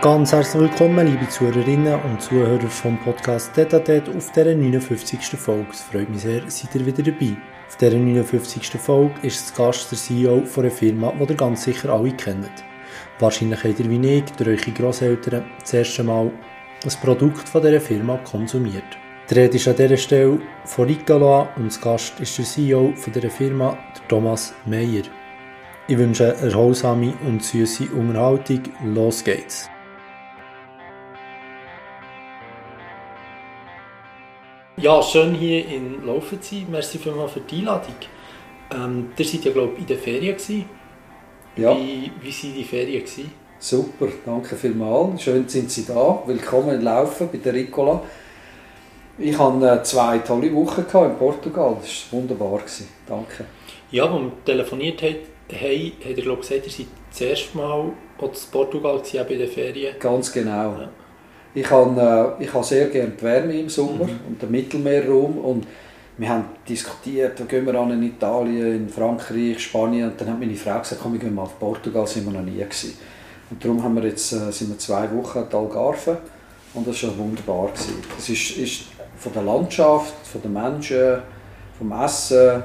Ganz herzlich willkommen, liebe Zuhörerinnen und Zuhörer vom Podcast Detatet auf dieser 59. Folge. Es freut mich sehr, seid ihr wieder dabei. Auf dieser 59. Folge ist zu Gast der CEO von einer Firma, die ihr ganz sicher alle kennt. Wahrscheinlich habt ihr wie ich, durch eure Grosseltern, das erste Mal ein Produkt von dieser Firma konsumiert. Die Rede ist an dieser Stelle von Ricoloa und zu Gast ist der CEO von dieser Firma, der Thomas Meyer. Ich wünsche eine erholsame und süße Unterhaltung. Los geht's! Ja, schön hier in Laufen zu sein. Merci vielmals für die Einladung. Ähm, ihr seid ja, glaube ich, in der Ferien. Gewesen. Ja. Wie, wie waren die Ferien? Gewesen? Super, danke vielmals. Schön sind Sie da. Willkommen in Laufen bei der Ricola. Ich hatte äh, zwei tolle Wochen in Portugal. Das war wunderbar. Danke. Ja, als wir telefoniert haben, hey, hat er glaube gesagt, ihr seid das erste Mal in Portugal gewesen, bei den Ferien. Ganz genau. Ja. Ich habe, äh, ich habe sehr gerne die Wärme im Sommer Mhm. und den Mittelmeerraum. Und wir haben diskutiert, wo gehen wir an in Italien, in Frankreich, Spanien. Und dann hat meine Frau gesagt, komm, wir gehen mal auf Portugal, sind wir noch nie gewesen. Und darum haben wir jetzt, äh, sind wir zwei Wochen in Algarve und das war wunderbar. Gewesen. Es ist, ist von der Landschaft, von den Menschen, vom Essen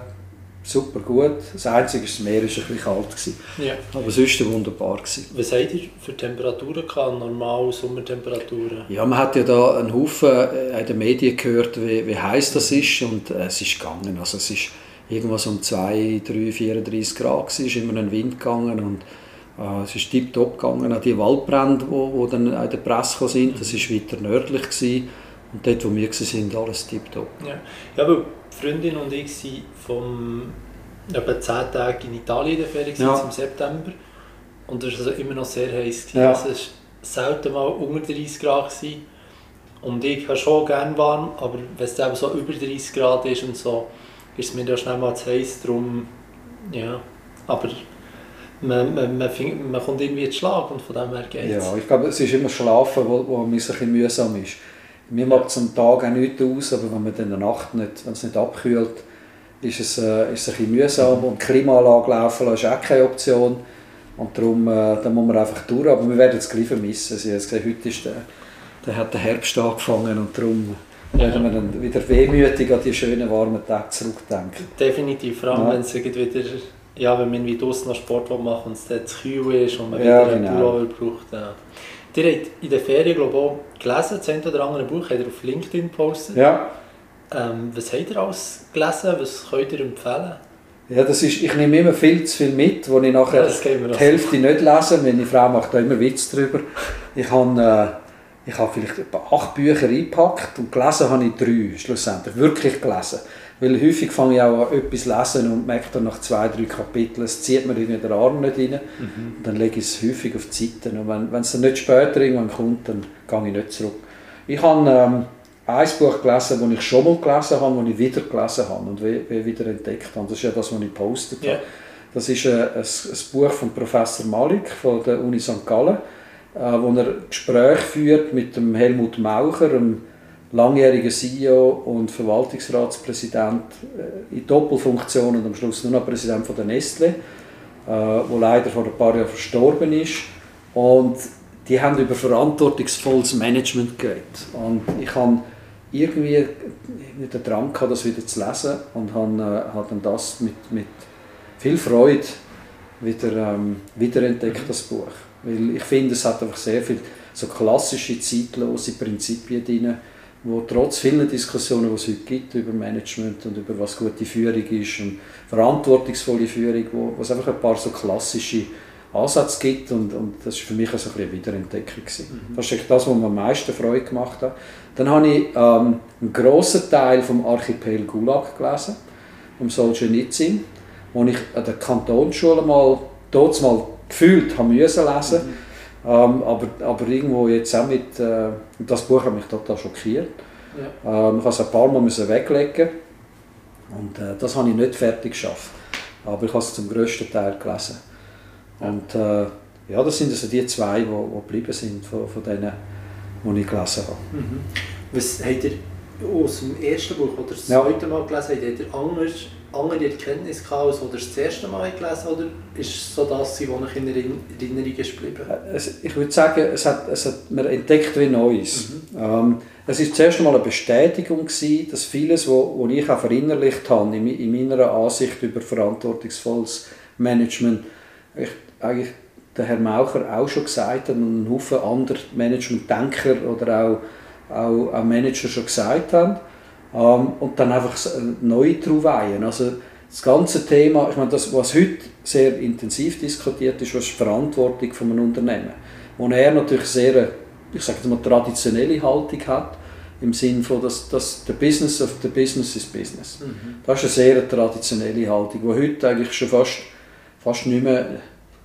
super gut. Das Einzige ist, das Meer war ein bisschen kalt. Gewesen. Ja. Aber sonst war wunderbar. Gewesen. Was habt ihr für Temperaturen gehabt? Normal Sommertemperaturen? Ja, man hat ja da einen Haufen äh, in den Medien gehört, wie, wie heiß das ist und äh, es ist gegangen. Also es ist irgendwas um 2, 3, 34 Grad gewesen, es ist immer ein Wind gegangen und äh, es ist tiptop gegangen. Auch die Waldbrände, wo, wo dann in der Presse sind, das ist weiter nördlich gewesen. Und dort, wo wir waren, alles tiptop. Ja, ja weil die Freundin und ich sind vom etwa 10 Tage in Italien in der Ferien Ja. im September. Und es war also immer noch sehr heiß. Ja. Also es war selten mal unter 30 Grad. Gewesen. Und ich habe schon gerne warm, aber wenn es eben so über 30 Grad ist und so, ist es mir ja schnell mal zu heiß. Darum, ja. Aber man, man, man, fing- man kommt irgendwie den Schlag und von dem her geht es. Ja, ich glaube, es ist immer Schlafen, wo, wo ein bisschen mühsam ist. Mir macht es am Tag auch nichts aus, aber wenn man dann in der Nacht nicht, wenn es nicht abkühlt, ist es, äh, ist es ein bisschen mühsam. Und die Klimaanlage laufen lassen ist auch keine Option. Und darum äh, da muss man einfach durch. Aber wir werden es gleich vermissen. Sie haben gesagt, heute ist der, der hat der Herbst angefangen und darum werden wir dann wieder wehmütig an die schönen warmen Tage zurückdenken. Definitiv, vor allem Ja. wenn es wieder, ja, wenn man irgendwie draussen noch Sport machen und es dann zu kühl ist und man Ja, wieder einen genau. Pullover braucht. Ja. Ihr habt in der Ferien glaube ich, auch gelesen, das eine oder andere Buch habt ihr auf LinkedIn gepostet. Ja. Ähm, was habt ihr alles gelesen? Was könnt ihr empfehlen? Ja, das ist, ich nehme immer viel zu viel mit, wo ich nachher wir die. Hälfte nicht lese. Meine Frau macht da immer Witz drüber. Ich habe, äh, ich habe vielleicht etwa acht Bücher eingepackt und gelesen habe ich drei, schlussendlich. Wirklich gelesen. Weil häufig fange ich auch an etwas lesen und merke dann nach zwei, drei Kapiteln, es zieht mir irgendwie den Arm nicht rein. Mhm. Und dann lege ich es häufig auf die Seite. Und wenn, wenn es dann nicht später irgendwann kommt, dann gehe ich nicht zurück. Ich habe ähm, ein Buch gelesen, das ich schon mal gelesen habe, das ich wieder gelesen habe und wie, wie wieder entdeckt habe. Das ist ja das, was ich gepostet Ja. habe. Das ist äh, ein, ein Buch von Professor Malik von der Uni St. Gallen, äh, wo er Gespräche führt mit dem Helmut Maucher, einem langjährigen CEO und Verwaltungsratspräsident äh, in Doppelfunktion und am Schluss nur noch Präsident von der Nestle, äh, wo leider vor ein paar Jahren verstorben ist. Und die haben über verantwortungsvolles Management geredet. Und ich habe irgendwie nicht den Drang gehabt, das wieder zu lesen und habe, äh, habe dann das mit, mit viel Freude wieder ähm, wiederentdeckt, das Buch. Weil ich finde, es hat einfach sehr viel so klassische, zeitlose Prinzipien drin, wo trotz vielen Diskussionen, die es heute gibt über Management und über was gute Führung ist und verantwortungsvolle Führung, wo, wo es einfach ein paar so klassische Ansätze gibt und, und das war für mich also ein eine Wiederentdeckung. gewesen. Das ist das, was mir am meisten Freude gemacht hat. Dann habe ich ähm, einen grossen Teil vom Archipel Gulag gelesen, um Solzhenitsyn, wo ich an der Kantonsschule mal, dort mal gefühlt habe müssen lesen ähm, aber, aber irgendwo jetzt auch mit, äh, das Buch hat mich total schockiert. Ja. Ähm, ich musste es ein paar Mal müssen weglegen und äh, das habe ich nicht fertig geschafft. Aber ich habe es zum grössten Teil gelesen. Und äh, ja, das sind also die zwei, die, die geblieben sind von, von denen, die ich gelesen habe. Mhm. Was habt ihr aus dem ersten Buch oder das Ja. zweite Mal gelesen, habt ihr anders andere Erkenntnisse gehabt, als du das erste Mal gelesen oder ist es so das, was in Erinnerung ist geblieben? Äh, ich würde sagen, es hat, es hat, man entdeckt wie Neues. Mhm. Ähm, es war zuerst einmal eine Bestätigung, gewesen, dass vieles, was ich auch verinnerlicht habe, in, in meiner Ansicht über verantwortungsvolles Management, ich, eigentlich der Herr Maucher auch schon gesagt hat und ein Haufen andere Management-Denker oder auch, auch, auch Manager schon gesagt haben. Ähm, und dann einfach neu drauf weihen. Also das ganze Thema, ich meine, das, was heute sehr intensiv diskutiert ist, was die Verantwortung von einem Unternehmen. Wo er natürlich sehr, ich sage mal, traditionelle Haltung hat, im Sinne von, dass, dass der Business of the Business is Business. Mhm. Das ist eine sehr traditionelle Haltung, die heute eigentlich schon fast, fast nicht mehr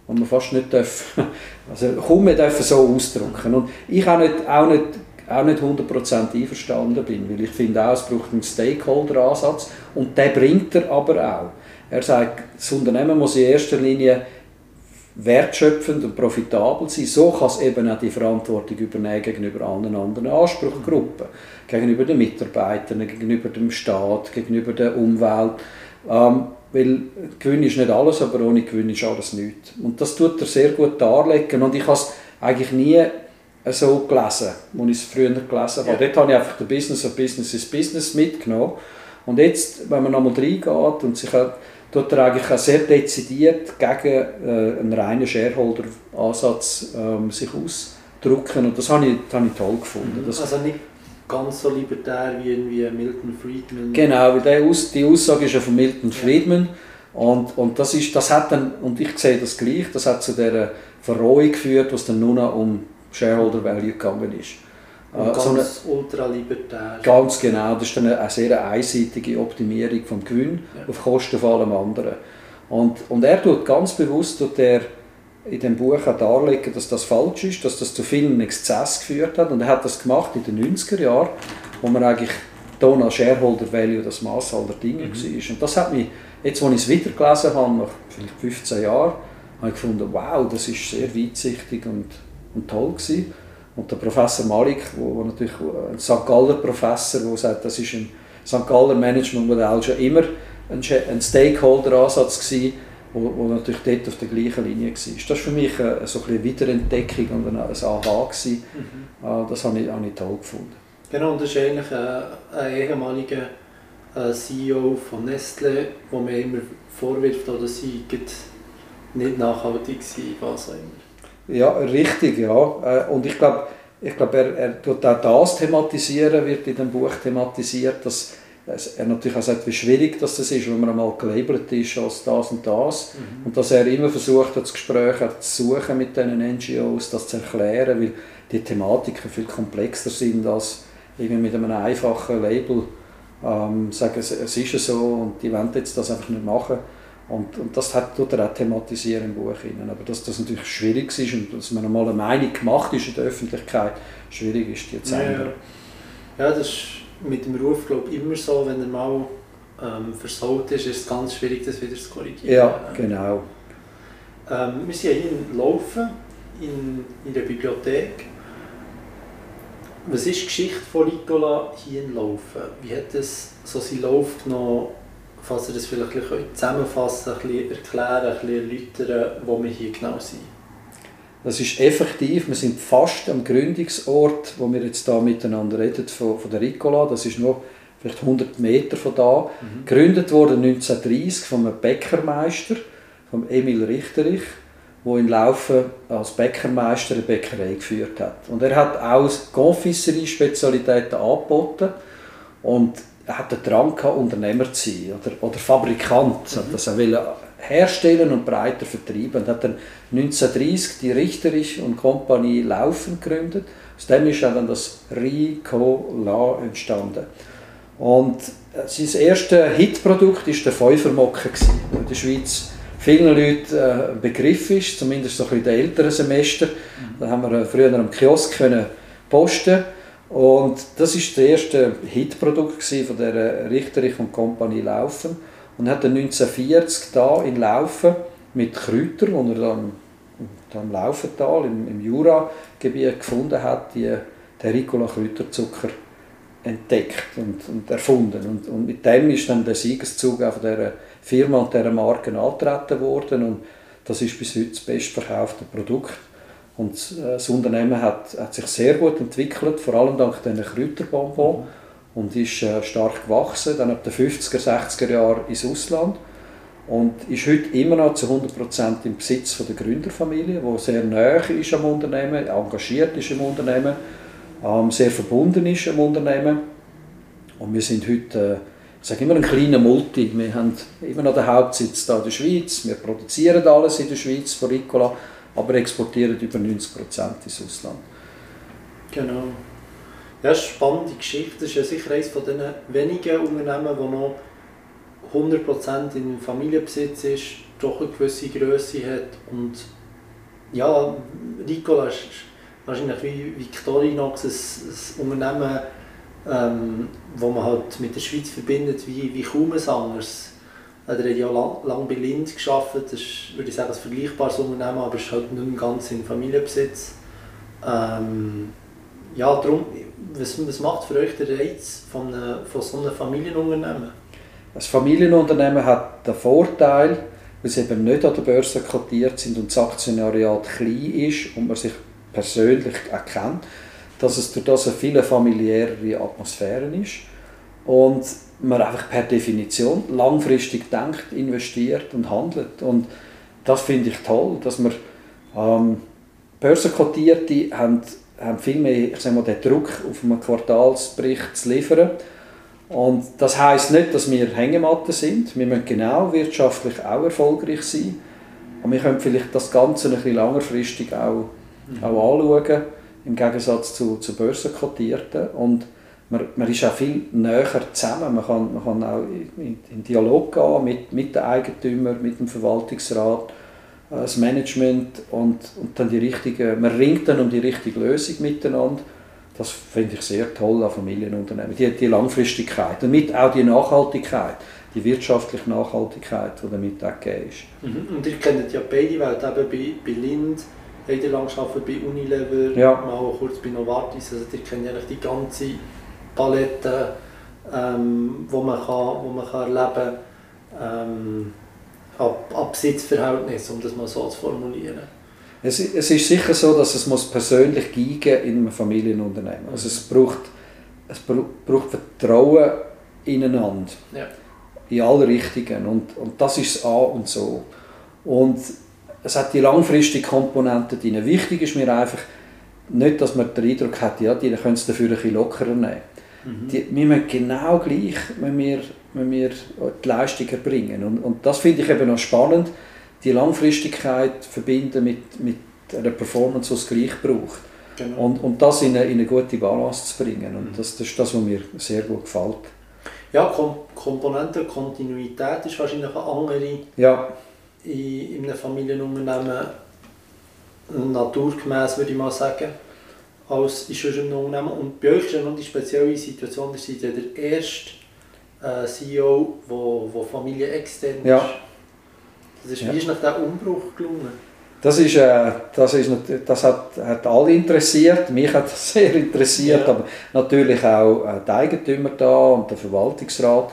und man fast nicht darf, also kaum mehr dürfen so ausdrücken. Und ich auch nicht, auch nicht auch nicht 100% einverstanden bin, weil ich finde auch, es braucht einen Stakeholder-Ansatz und den bringt er aber auch. Er sagt, das Unternehmen muss in erster Linie wertschöpfend und profitabel sein. So kann es eben auch die Verantwortung übernehmen gegenüber allen anderen Anspruchgruppen. Gegenüber den Mitarbeitern, gegenüber dem Staat, gegenüber der Umwelt. Ähm, weil Gewinn ist nicht alles, aber ohne Gewinn ist alles nichts. Und das tut er sehr gut darlegen und ich habe es eigentlich nie so gelesen, als ich es früher gelesen habe. Ja. Dort habe ich einfach den Business of Business is Business mitgenommen. Und jetzt, wenn man nochmal reingeht und sich tut er eigentlich auch sehr dezidiert gegen äh, einen reinen Shareholder-Ansatz ähm, sich ausdrücken. Und das habe ich, das habe ich toll gefunden. Das also nicht ganz so libertär wie irgendwie Milton Friedman. Genau, weil Aus, die Aussage ist ja von Milton Friedman. Und, und, das ist, das hat dann, und ich sehe das gleich, das hat zu dieser Verrohung geführt, was dann nur noch um Shareholder Value gegangen ist. Und äh, ganz so eine, ultralibertär. Ganz genau, das ist eine, eine sehr einseitige Optimierung vom Gewinn ja. auf Kosten von allem anderen. Und, und er tut ganz bewusst tut er in dem Buch auch darlegen, dass das falsch ist, dass das zu vielen Exzess geführt hat. Und er hat das gemacht in den 90er Jahren, wo man eigentlich Donald Shareholder Value das Maß aller Dinge mhm. war. Und das hat mich, jetzt als ich es wieder gelesen habe, nach vielleicht 15 Jahren, habe ich gefunden, wow, das ist sehr weitsichtig und und toll gewesen. Und der Professor Malik, wo, wo natürlich ein St. Galler Professor, der sagt, das ist ein St. Galler Managementmodell schon immer ein, ein Stakeholder-Ansatz gewesen, wo, wo natürlich dort auf der gleichen Linie war. Das war für mich eine, so eine Wiederentdeckung und ein, ein Aha. Gewesen. Mhm. Ah, das habe ich, habe ich toll gefunden. Genau, und das ist eigentlich ein, ein ehemaliger äh, CEO von Nestle, wo man immer vorwirft, dass sie nicht nachhaltig sind, was auch immer. Ja, richtig, ja. Äh, und ich glaube, ich glaube, er, er tut auch das thematisieren, wird in dem Buch thematisiert, dass er natürlich auch sagt, wie schwierig das ist, wenn man einmal gelabelt ist als das und das. Mhm. Und dass er immer versucht hat, das Gespräch zu suchen mit diesen NGOs, das zu erklären, weil die Thematiken viel komplexer sind als irgendwie mit einem einfachen Label ähm, sagen, es, es ist so und die wollen jetzt das einfach nicht machen. Und, und das hat, tut er auch thematisieren im Buch. Hinein. Aber dass das natürlich schwierig ist und dass man einmal eine Meinung gemacht ist in der Öffentlichkeit, schwierig ist die zu ändern. Ja, ja, das ist mit dem Ruf glaube ich, immer so, wenn er mal ähm, versaut ist, ist es ganz schwierig, das wieder zu korrigieren. Ja, genau. Ähm, wir sind ja hier in Laufen, in, in der Bibliothek. Was ist die Geschichte von Nicola hier in Laufen? Wie hat es so seinen Lauf genommen falls ihr das vielleicht ein bisschen zusammenfassen ein bisschen erklären, ein bisschen erläutern, wo wir hier genau sind. Das ist effektiv, wir sind fast am Gründungsort, wo wir jetzt da miteinander reden, von, von der Ricola. Das ist noch vielleicht 100 Meter von da. Mhm. Gegründet wurde 1930 von einem Bäckermeister, von Emil Richterich, der in Laufen als Bäckermeister eine Bäckerei geführt hat. Und er hat auch Confiserie-Spezialitäten angeboten. Und hat den Drang gehabt, Unternehmer zu sein oder, oder Fabrikant. Mhm. Das er herstellen und breiter vertrieben. Und hat dann 1930 die Richterich und Kompanie Laufen gegründet. Aus dem ist dann das Ricola entstanden. Und äh, sein erstes Hitprodukt war der Fünfermocke, der in der Schweiz vielen Leuten äh, ein Begriff ist, zumindest so ein bisschen in den älteren Semester. Mhm. Da haben wir äh, früher am Kiosk können posten und das ist das erste Hitprodukt von der Richterich und Kompanie Laufen. Und hat dann 1940 da in Laufen mit Kräutern, wo er dann im Laufental im, im Juragebiet gefunden hat, die, den Ricola Kräuterzucker entdeckt und, und erfunden. Und, und mit dem ist dann der Siegeszug auf der Firma und dieser Marke antreten worden. Und das ist bis heute das bestverkaufte Produkt. Und äh, das Unternehmen hat, hat sich sehr gut entwickelt, vor allem dank diesen Kräuterbonbon und ist äh, stark gewachsen, dann ab den 50er, 60er Jahren ins Ausland und ist heute immer noch zu 100% im Besitz von der Gründerfamilie, die sehr nahe ist am Unternehmen, engagiert ist im Unternehmen, ähm, sehr verbunden ist am Unternehmen. Und wir sind heute, äh, ich sage immer, ein kleiner Multi. Wir haben immer noch den Hauptsitz hier in der Schweiz. Wir produzieren alles in der Schweiz von Ricola, aber exportieren über 90% ins Ausland. Genau. Ja, spannende Geschichte. Das ist ja sicher eines von den wenigen Unternehmen, die noch 100% in Familienbesitz ist, doch eine gewisse Größe hat und ja, Ricola ist wahrscheinlich wie Victorinox ein, ein Unternehmen, ähm, wo man halt mit der Schweiz verbindet wie, wie kaum ein anderes. Er hat ja lang, lang bei Lind gearbeitet, das ist, würde ich sagen, ein vergleichbares Unternehmen, aber es ist halt nicht mehr ganz in Familienbesitz. Ähm, ja, darum, was, was macht für euch der Reiz von, eine, von so einem Familienunternehmen? Ein Familienunternehmen hat den Vorteil, weil sie eben nicht an der Börse kotiert sind und das Aktionariat klein ist und man sich persönlich erkennt, dass es durch das eine viel familiärere Atmosphäre ist und man einfach per Definition langfristig denkt, investiert und handelt. Und das finde ich toll, dass wir ähm, Börsenkotierte haben, haben viel mehr ich sag mal, den Druck auf einen Quartalsbericht zu liefern und das heißt nicht, dass wir Hängematten sind. Wir müssen genau wirtschaftlich auch erfolgreich sein. Und wir können vielleicht das Ganze ein bisschen längerfristig auch, mhm. auch anschauen, im Gegensatz zu, zu Börsenkotierten. Und man, man ist auch viel näher zusammen. Man kann, man kann auch in, in Dialog gehen mit, mit den Eigentümern, mit dem Verwaltungsrat, äh, das Management und, und dann die richtige, man ringt dann um die richtige Lösung miteinander. Das finde ich sehr toll an Familienunternehmen. Die, die Langfristigkeit, damit auch die Nachhaltigkeit, die wirtschaftliche Nachhaltigkeit, die damit auch gegeben ist. Mhm. Und ihr kennt ja beide Welt, eben bei, bei Lind, ihr lange bei Unilever, ja. mal kurz bei Novartis, also ihr kennt ja die ganze Palette, ähm, wo man, kann, wo man kann erleben kann, ähm, ab, ab Besitzverhältnis, um das mal so zu formulieren. Es, es ist sicher so, dass es muss persönlich gehen in einem Familienunternehmen. Also es braucht, es braucht Vertrauen ineinander. Ja. In alle Richtungen. Und, und das ist das A und so. Und es hat die langfristige Komponente drin. Wichtig ist mir einfach nicht, dass man den Eindruck hat, ja, die können es dafür ein bisschen lockerer nehmen. Mhm. Die, wir müssen genau gleich wenn wir, wenn wir die Leistung erbringen. Und, und das finde ich eben noch spannend die Langfristigkeit verbinden mit, mit einer Performance, die es gleich braucht. Genau. Und, und das in eine, in eine gute Balance zu bringen. Und mhm. das, das ist das, was mir sehr gut gefällt. Ja, Kom Komponente Kontinuität ist wahrscheinlich eine andere ja. in, in einem Familienunternehmen naturgemäß, würde ich mal sagen, als in einem Unternehmen. Und bei euch ist ja noch die spezielle Situation, ihr seid ja der erste äh, CEO, der Familie extern ja. ist. Das ist, ja. Wie ist nach der Umbruch gelungen? Das, ist, äh, das, ist, das hat, hat alle interessiert, mich hat das sehr interessiert, ja. aber natürlich auch äh, die Eigentümer da und der Verwaltungsrat.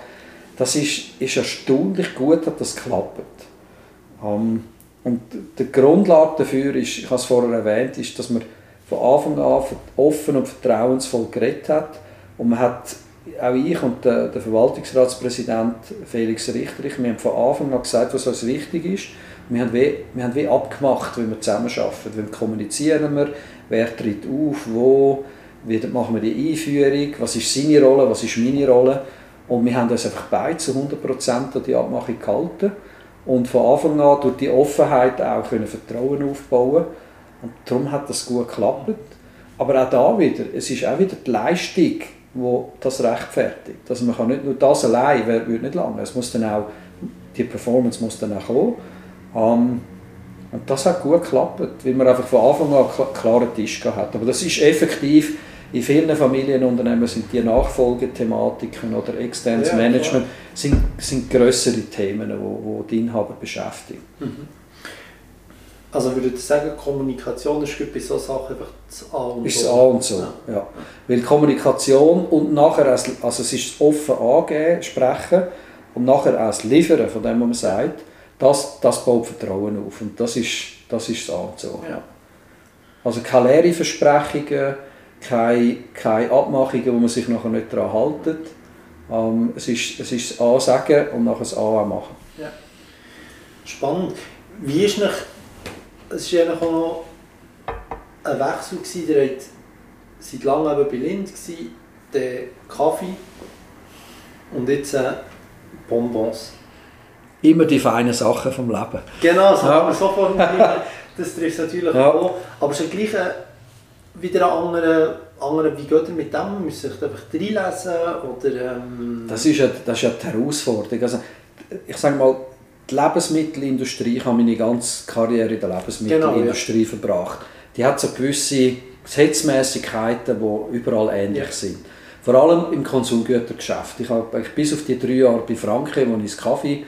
Das ist, ist erstaunlich gut, hat das geklappt. Um, und die Grundlage dafür ist, ich habe es vorher erwähnt, ist, dass man von Anfang an offen und vertrauensvoll geredet hat und man hat auch ich und der, der Verwaltungsratspräsident Felix Richterich, wir haben von Anfang an gesagt, was uns wichtig ist. Wir haben wie, wir haben wie abgemacht, wie wir zusammenarbeiten. Wie kommunizieren wir, wer tritt auf, wo, wie machen wir die Einführung, was ist seine Rolle, was ist meine Rolle. Und wir haben uns einfach beide zu 100% an die Abmachung gehalten. Und von Anfang an durch die Offenheit auch können Vertrauen aufbauen Und darum hat das gut geklappt. Aber auch da wieder, es ist auch wieder die Leistung wo das rechtfertigt. Also man kann nicht nur das allein, würde nicht lange. Es muss dann auch, die Performance muss dann auch kommen. Um, und das hat gut geklappt, weil man einfach von Anfang an einen klaren Tisch hat. Aber das ist effektiv, in vielen Familienunternehmen sind die Nachfolgethematiken oder externes ja, Management sind, sind größere Themen, die wo die Inhaber beschäftigen. Mhm. Also würde ich sagen, Kommunikation ist bei solchen Sachen einfach das A und ist so. Ist A und so, ja. ja. Weil Kommunikation und nachher, also es ist offen angeben, sprechen, und nachher auch das Liefern von dem, was man sagt, das, das baut Vertrauen auf. Und das ist das, ist das Anzug. Ja. Also keine leeren Versprechungen, keine, keine Abmachungen, wo man sich nachher nicht daran hält. Ähm, es, ist, es ist das A sagen und nachher das A auch machen. Ja. Spannend. Wie ist noch, es war ja auch noch ein Wechsel, gewesen, der hat seit langem eben bei Lind, gewesen, der Kaffee und jetzt äh, Bonbons. Immer die feinen Sachen vom Leben. Genau, so ja. kann man so formulieren. Das trifft natürlich ja. auch. Aber es ist gleich äh, wieder ein anderer, anderer, wie geht ihr mit dem? Man muss sich einfach reinlesen oder... Ähm das, ist ja, das ist ja die Herausforderung. Also, ich sage mal, die Lebensmittelindustrie, ich habe meine ganze Karriere in der Lebensmittelindustrie genau, ja. verbracht. Die hat so gewisse Gesetzmäßigkeiten, die überall ähnlich ja. sind. Vor allem im Konsumgütergeschäft. Ich habe bis auf die drei Jahre bei Franke, wo ich das Kaffee,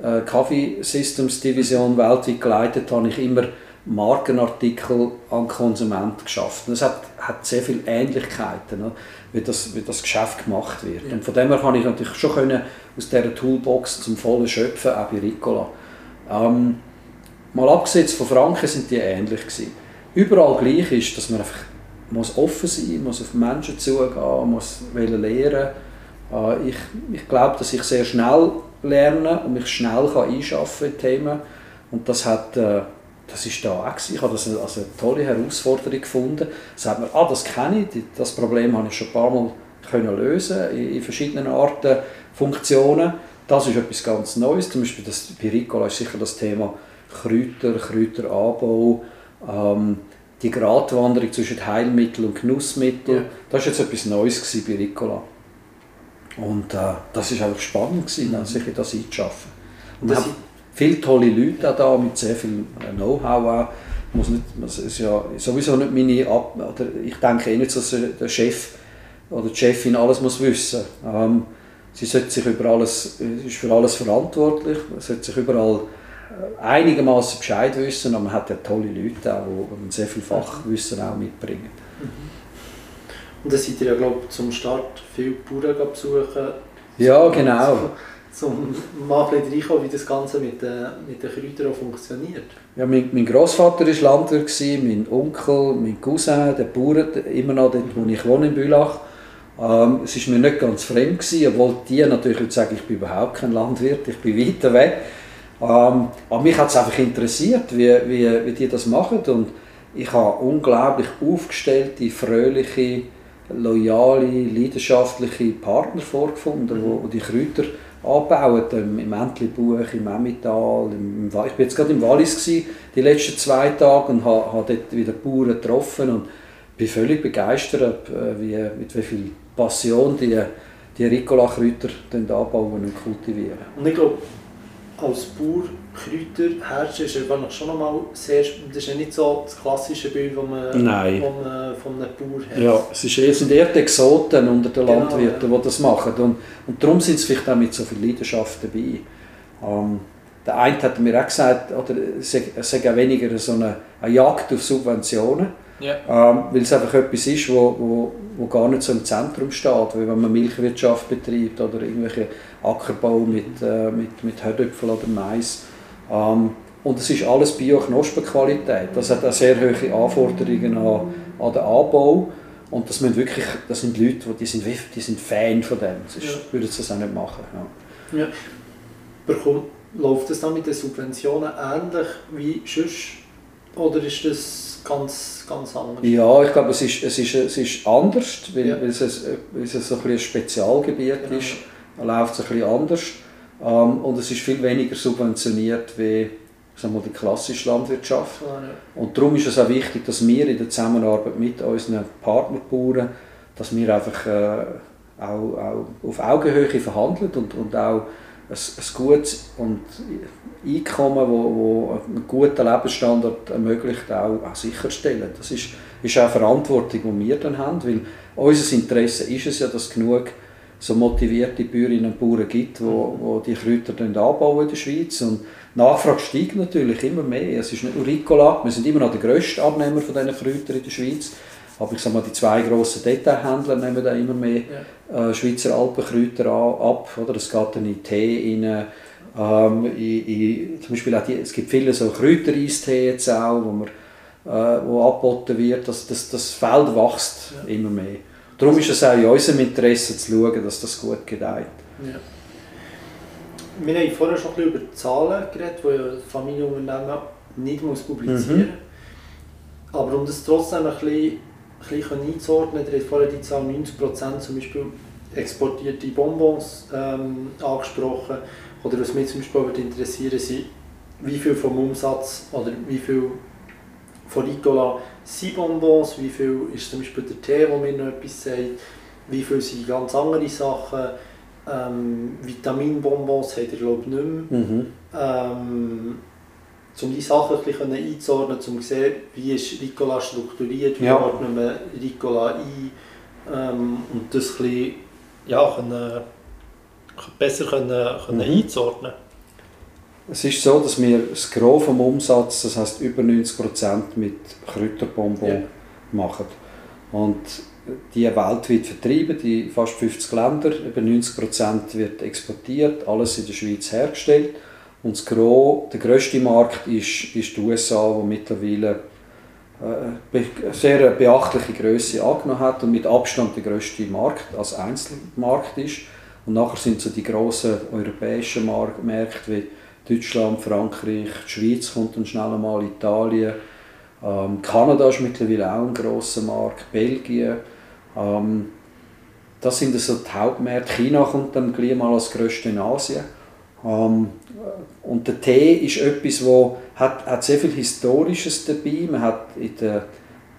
äh, Kaffee Systems Division weltweit geleitet habe, ich immer Markenartikel an Konsumenten geschafft. Das hat, hat sehr viele Ähnlichkeiten, ne, wie, das, wie das Geschäft gemacht wird. Ja. Und von dem her kann ich natürlich schon können, aus dieser Toolbox zum vollen schöpfen, auch bei Ricola. Ähm, mal abgesehen von Franken sind die ähnlich gewesen. Überall gleich ist, dass man einfach muss offen sein, muss auf Menschen zugehen, muss lernen. Äh, ich, ich glaube, dass ich sehr schnell lerne und mich schnell kann einschaffen in Themen. Und das hat äh, das ist da auch Ich habe das als eine tolle Herausforderung gefunden. Sagt man, ah, das kenne ich, das Problem habe ich schon ein paar Mal können lösen in, verschiedenen Arten, Funktionen. Das ist etwas ganz Neues. Zum Beispiel das, bei Ricola ist sicher das Thema Kräuter, Kräuteranbau, ähm, die Gratwanderung zwischen Heilmittel und Genussmittel. Ja. Das war jetzt etwas Neues bei Ricola. Und äh, das war einfach spannend, gewesen, mhm. sich in das einzuschaffen. Und das viele tolle Leute auch da mit sehr viel Know-how Muss nicht, das ist ja sowieso nicht meine Ab oder ich denke eh nicht, dass der Chef oder die Chefin alles muss wissen. Ähm, sie sollte sich über alles, ist für alles verantwortlich, sollte sich überall äh, einigermaßen Bescheid wissen, aber man hat ja tolle Leute auch, die sehr viel Fachwissen auch mitbringen. Und dann seid ihr ja, glaube ich, zum Start viel Bauern besuchen. Ja, genau um mal ein reinkommen, wie das Ganze mit den, mit den Kräutern funktioniert. Ja, mein, mein Großvater war Landwirt, mein Onkel, mein Cousin, der Bauer, immer noch dort, wo ich wohne in Bülach. Ähm, es war mir nicht ganz fremd, gewesen, obwohl die natürlich sagen, ich bin überhaupt kein Landwirt, ich bin weiter weg. Ähm, aber mich hat es einfach interessiert, wie, wie, wie die das machen. Und ich habe unglaublich aufgestellte, fröhliche, loyale, leidenschaftliche Partner vorgefunden, wo, wo die Kräuter angebaut, ähm, im Entlebuch, im Emmental. Im, ich war jetzt gerade im Wallis gewesen, die letzten zwei Tage und habe, habe dort wieder Bauern getroffen und bin völlig begeistert, äh, wie, mit wie viel Passion die, die Ricola-Kräuter anbauen und kultivieren. Und ich glaube, als Bauer Kräuter herstellen, ist einfach schon einmal sehr, das ist ja nicht so das klassische Bild, das man, Nein. Von, von einem Bauer hat. Ja, es, ist, es sind eher die Exoten unter den genau, Landwirten, ja. die das machen und, und darum sind sie vielleicht auch mit so viel Leidenschaft dabei. Ähm, der eine hat mir auch gesagt, oder es sei auch weniger so eine, eine Jagd auf Subventionen, yeah. ähm, weil es einfach etwas ist, wo, wo, wo gar nicht so im Zentrum steht, wie wenn man Milchwirtschaft betreibt oder irgendwelche Ackerbau mit, äh, mit, mit Herdöpfel oder Mais. Ähm, und es ist alles Bio-Knospenqualität. Das hat auch sehr hohe Anforderungen an, an den Anbau. Und das, müssen wirklich, das sind Leute, die sind, die sind Fan von dem. Sonst ja. würden sie das auch nicht machen. Ja. Ja. Bekommt, läuft das dann mit den Subventionen ähnlich wie sonst? Oder ist das ganz, ganz anders? Ja, ich glaube, es ist, es ist, es ist anders, weil, ja. weil, es, weil es so ein, ein Spezialgebiet genau. ist. Läuft es ein bisschen anders. Ähm, und es ist viel weniger subventioniert wie sagen wir, die klassische Landwirtschaft. Ja, ja. Und darum ist es auch wichtig, dass wir in der Zusammenarbeit mit unseren Partnerbauern, dass wir einfach äh, auch, auch auf Augenhöhe verhandeln und, und auch ein, gutes Einkommen, wo einen guten Lebensstandard ermöglicht, auch, sicherstellen. Das ist, auch eine Verantwortung, die wir dann haben, weil unser Interesse ist es ja, dass genug so motivierte Bäuerinnen und Bauern gibt, wo, wo die Kräuter anbauen in der Schweiz. Und die Nachfrage steigt natürlich immer mehr. Es ist nicht nur Ricola, wir sind immer noch der grösste Abnehmer von diesen Kräutern in der Schweiz. Aber ich sage mal, die zwei grossen Detailhändler nehmen da immer mehr ja. äh, Schweizer Alpenkräuter ab. Oder? Es geht dann in Tee rein, ähm, in, in, zum Beispiel die, es gibt viele so Kräutereistee jetzt auch, wo, man, äh, wo angeboten wird. Das, das, das Feld wächst ja. immer mehr. Darum ist es auch in unserem Interesse zu schauen, dass das gut gedeiht. Ja. Wir haben vorher schon ein bisschen über Zahlen geredet, die ja Familienunternehmen nicht muss publizieren muss. Mhm. Aber um das trotzdem ein bisschen, ein bisschen einzuordnen, ihr habt vorher die Zahl 90% zum Beispiel exportierte Bonbons ähm, angesprochen. Oder was mich zum Beispiel interessieren sind, wie viel vom Umsatz oder wie viel von Ricola sind Bonbons, wie viel ist zum Beispiel der Tee, wo mir noch etwas sagt, wie viel sind ganz andere Sachen, ähm, Vitaminbonbons habt ihr glaube ich nicht mehr. Mhm. Ähm, um die Sachen ein bisschen einzuordnen, um zu sehen, wie ist Ricola strukturiert, wie ja. ordnet man Ricola ein ähm, und das ein bisschen, ja, können, besser können, können mhm. einzuordnen. Es ist so, dass wir das Gros vom Umsatz, das heißt über 90% mit Kräuterbonbon ja. machen. Und die weltweit vertrieben, in fast 50 Länder, über 90% wird exportiert, alles in der Schweiz hergestellt. Und das der grösste Markt ist, ist die USA, wo mittlerweile äh, eine sehr beachtliche Größe angenommen hat und mit Abstand der grösste Markt als Einzelmarkt ist. Und nachher sind so die grossen europäischen Märkte wie Deutschland, Frankreich, die Schweiz kommt dann schnell einmal, Italien, ähm, Kanada ist mittlerweile auch ein grosser Markt, Belgien. Ähm, das sind also die Hauptmärkte. China kommt dann gleich mal als grösste in Asien. Ähm, und der Tee ist etwas, wo hat, hat sehr viel Historisches dabei. Man hat in den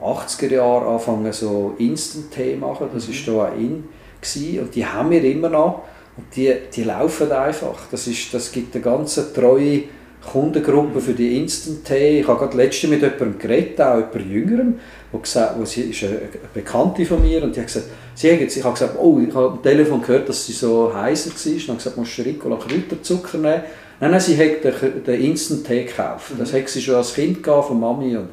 80er Jahren angefangen so Instant-Tee machen, das war mhm. da auch in gewesen. und die haben wir immer noch. Und die, die laufen einfach. Das, ist, das gibt eine ganz treue Kundengruppe für die Instant Tea. Ich habe gerade letzte mit jemandem geredet, auch jemand Jüngerem, wo gesagt, wo sie ist eine Bekannte von mir und die hat gesagt, sie hat, ich habe gesagt, oh, ich habe am Telefon gehört, dass sie so heiser war. Und ich habe gesagt, musst du Ricola Kräuterzucker nehmen? Nein, nein, sie hat den, den Instant Tee gekauft. Das hat sie schon als Kind von Mami. Und,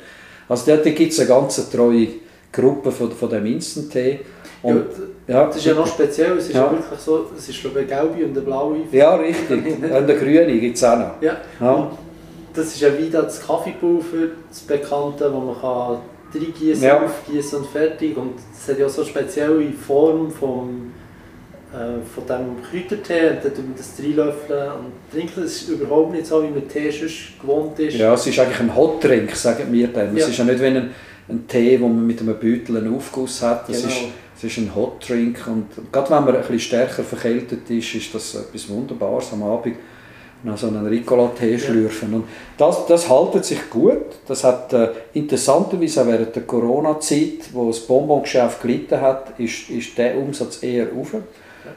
also da, da gibt es eine ganz treue Gruppe von, von dem Instant Tee. Und, ja, das ist ja noch speziell, es ist ja. wirklich so, es ist glaube ich eine gelbe und eine blaue. Ja, richtig. und eine grüne gibt es auch noch. Ja. ja. das ist ja wie das Kaffeepulver, das Bekannte, wo man kann reingießen, ja. aufgießen und fertig. Und es hat ja so eine spezielle Form vom, von diesem Kräutertee. Und dann tun wir das reinlöffeln und trinken. Das ist überhaupt nicht so, wie man Tee sonst gewohnt ist. Ja, es ist eigentlich ein Hotdrink, sagen wir dann. Ja. Es ist ja nicht wie ein, ein Tee, wo man mit einem Beutel einen Aufguss hat. Das genau. ist, es ist ein Hot Drink und gerade wenn man ein bisschen stärker verkältet ist, ist das etwas Wunderbares am Abend noch so einen Ricola-Tee schlürfen. Und das, das haltet sich gut. Das hat äh, interessanterweise auch während der Corona-Zeit, wo das Bonbongeschäft gelitten hat, ist, ist der Umsatz eher auf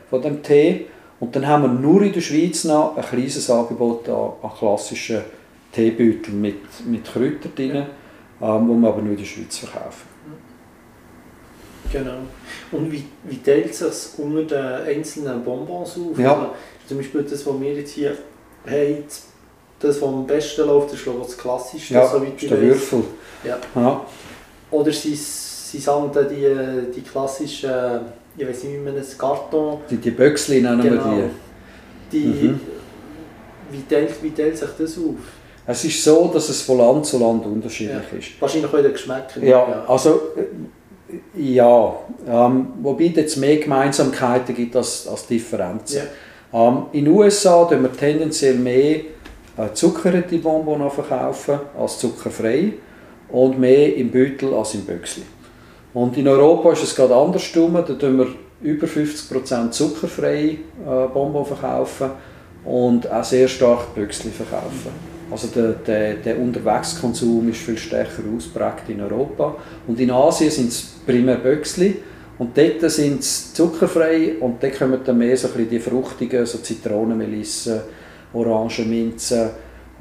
von dem Tee. Und dann haben wir nur in der Schweiz noch ein kleines Angebot an, an klassischen Teebeuteln mit, mit Kräutern drin, ähm, wo wir aber nur in der Schweiz verkaufen. Genau. Und wie, wie teilt sich das unter den einzelnen Bonbons auf? Ja. Also, zum Beispiel das, was wir jetzt hier haben, das, was am besten läuft, ist glaube ich das Klassischste, ja, so ist der Würfel. Ja. ja. Oder dann die, die klassischen, ich weiß nicht, man das Karton... Die, die Böckchen nennen genau. wir die. die mhm. wie, teilt, wie teilt sich das auf? Es ist so, dass es von Land zu Land unterschiedlich ja. ist. Wahrscheinlich auch in den Geschmäckern. Ja, ja, also ja, ähm, wobei es jetzt mehr Gemeinsamkeiten gibt als, als Differenzen. Ja. Ähm, in den USA tun wir tendenziell mehr äh, zuckerte Bonbons verkaufen als zuckerfrei und mehr im Beutel als im Büchsli. Und in Europa ist es gerade andersrum, da tun wir über 50% zuckerfreie äh, Bonbons verkaufen und auch sehr stark Büchsli verkaufen. Also der, der, der Unterwegskonsum ist viel stärker ausgeprägt in Europa. Und in Asien sind es primär Böxli. Und dort sind es zuckerfrei und dort kommen dann mehr so ein die fruchtigen, so Zitronenmelisse, Orangenminze.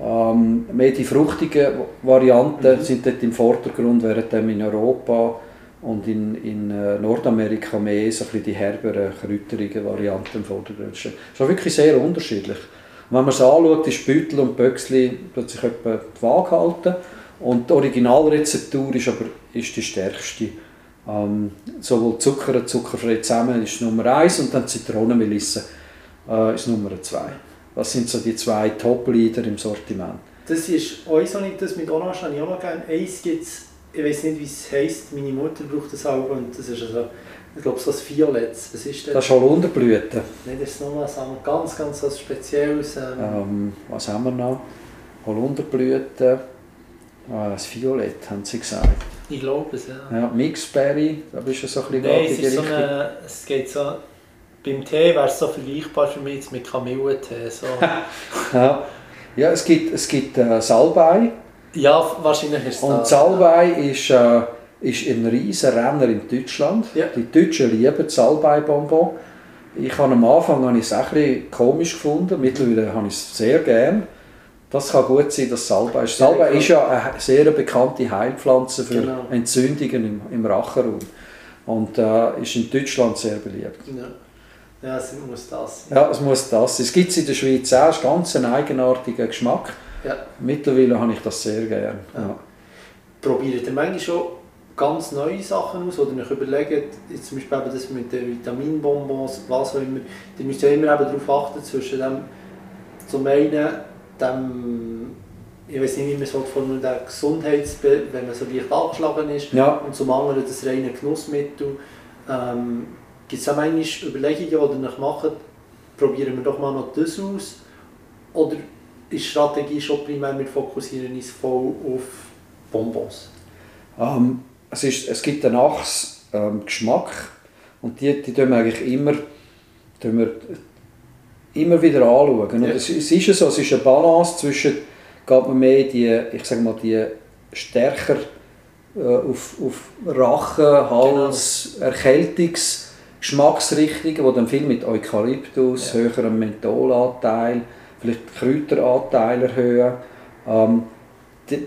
Ähm, mehr die fruchtigen Varianten mhm. sind dort im Vordergrund, während in Europa und in, in äh, Nordamerika mehr so ein die herberen, kräuterigen Varianten im Vordergrund stehen. Ist wirklich sehr unterschiedlich. Und wenn man es anschaut, ist Beutel und Böxli plötzlich etwa die Waage halten. Und die Originalrezeptur ist aber ist die stärkste Ähm, sowohl Zucker und zuckerfrei zusammen ist Nummer eins und dann Zitronenmelisse äh, ist Nummer zwei. Das sind so die zwei Top-Leader im Sortiment. Das ist nicht das mit Orange, habe ich auch noch gerne. Eins gibt ich weiß nicht, wie es heisst, meine Mutter braucht das auch und das ist also, ich glaube, so ein Violetts. Was ist das? Das ist Holunderblüte. Nein, das ist nochmal so ganz, ganz was Spezielles. Ähm. Ähm, was haben wir noch? Holunderblüte, ah, das Violett, haben sie gesagt. Ich glaube es, ja. ja Mixberry, da bist du so ein bisschen Nein, es, ist so eine, es geht so, beim Tee wäre es so vergleichbar für mich mit Kamillentee. So. ja. ja, es gibt, es gibt äh, Salbei. Ja, wahrscheinlich ist es Und das. Salbei ist, äh, ist ein riesen Renner in Deutschland. Ja. Die Deutschen lieben Salbei-Bonbon. Ich habe am Anfang habe ich es auch ein komisch gefunden, mittlerweile habe ich es sehr gerne. Das kann gut sein, dass Salbei ist. Salbei ist ja eine sehr bekannte Heilpflanze für genau. Entzündungen im, im Rachenraum und äh, ist in Deutschland sehr beliebt. Ja. ja, es muss das. Ja, es muss das. Es gibt es in der Schweiz auch, es ist ganz ein eigenartiger Geschmack. Ja. Mittlerweile habe ich das sehr gerne. Ja. Probiert ihr manchmal schon ganz neue Sachen aus oder euch überlegt, jetzt zum Beispiel das mit den Vitaminbonbons, was auch immer, ihr müsst ja immer darauf achten, zwischen dem zum einen dem, ich weiß nicht, wie man es formuliert, der Gesundheits, wenn man so leicht angeschlagen ist, ja. und zum anderen das reine Genussmittel. Ähm, Gibt es auch manchmal Überlegungen, die ihr machen, probieren wir doch mal noch das aus? Oder ist die Strategie schon primär, wir fokussieren uns voll auf Bonbons? Ähm, es, ist, es gibt einen Achsgeschmack ähm, und die, die tun wir eigentlich immer, tun wir immer wieder anschauen. Ja. es, es ist so, es ist eine Balance zwischen, geht man mehr die, ich sage mal, die stärker äh, auf, auf Rachen, Hals, genau. Erkältungs- Geschmacksrichtungen, die dann viel mit Eukalyptus, ja. höherem Mentholanteil, vielleicht Kräuteranteil erhöhen. Ähm, die,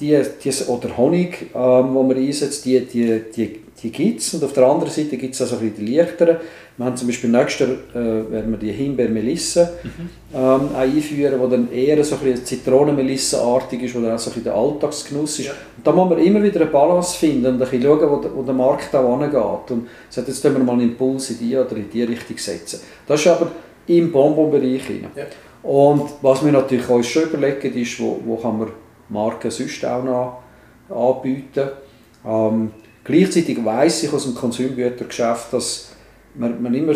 die, die, oder Honig, ähm, wo man einsetzt, die, die, die, die gibt es. Und auf der anderen Seite gibt es also die leichteren. Wir haben zum Beispiel nächstes äh, werden wir die Himbeermelisse mhm. ähm, einführen, die dann eher so ein Zitronenmelissenartig ist, wo dann auch so ein der Alltagsgenuss ist. Ja. Und da muss man immer wieder eine Balance finden und ein bisschen schauen, wo, der, wo der Markt auch angeht. Und sagt, jetzt können wir mal einen Impuls in die oder in die Richtung setzen. Das ist aber im Bonbonbereich. Ja. Und was wir natürlich uns schon überlegen, ist, wo, wo kann man Marken sonst auch noch anbieten. Ähm, gleichzeitig weiß ich aus dem Konsumgütergeschäft, dass man, man, immer,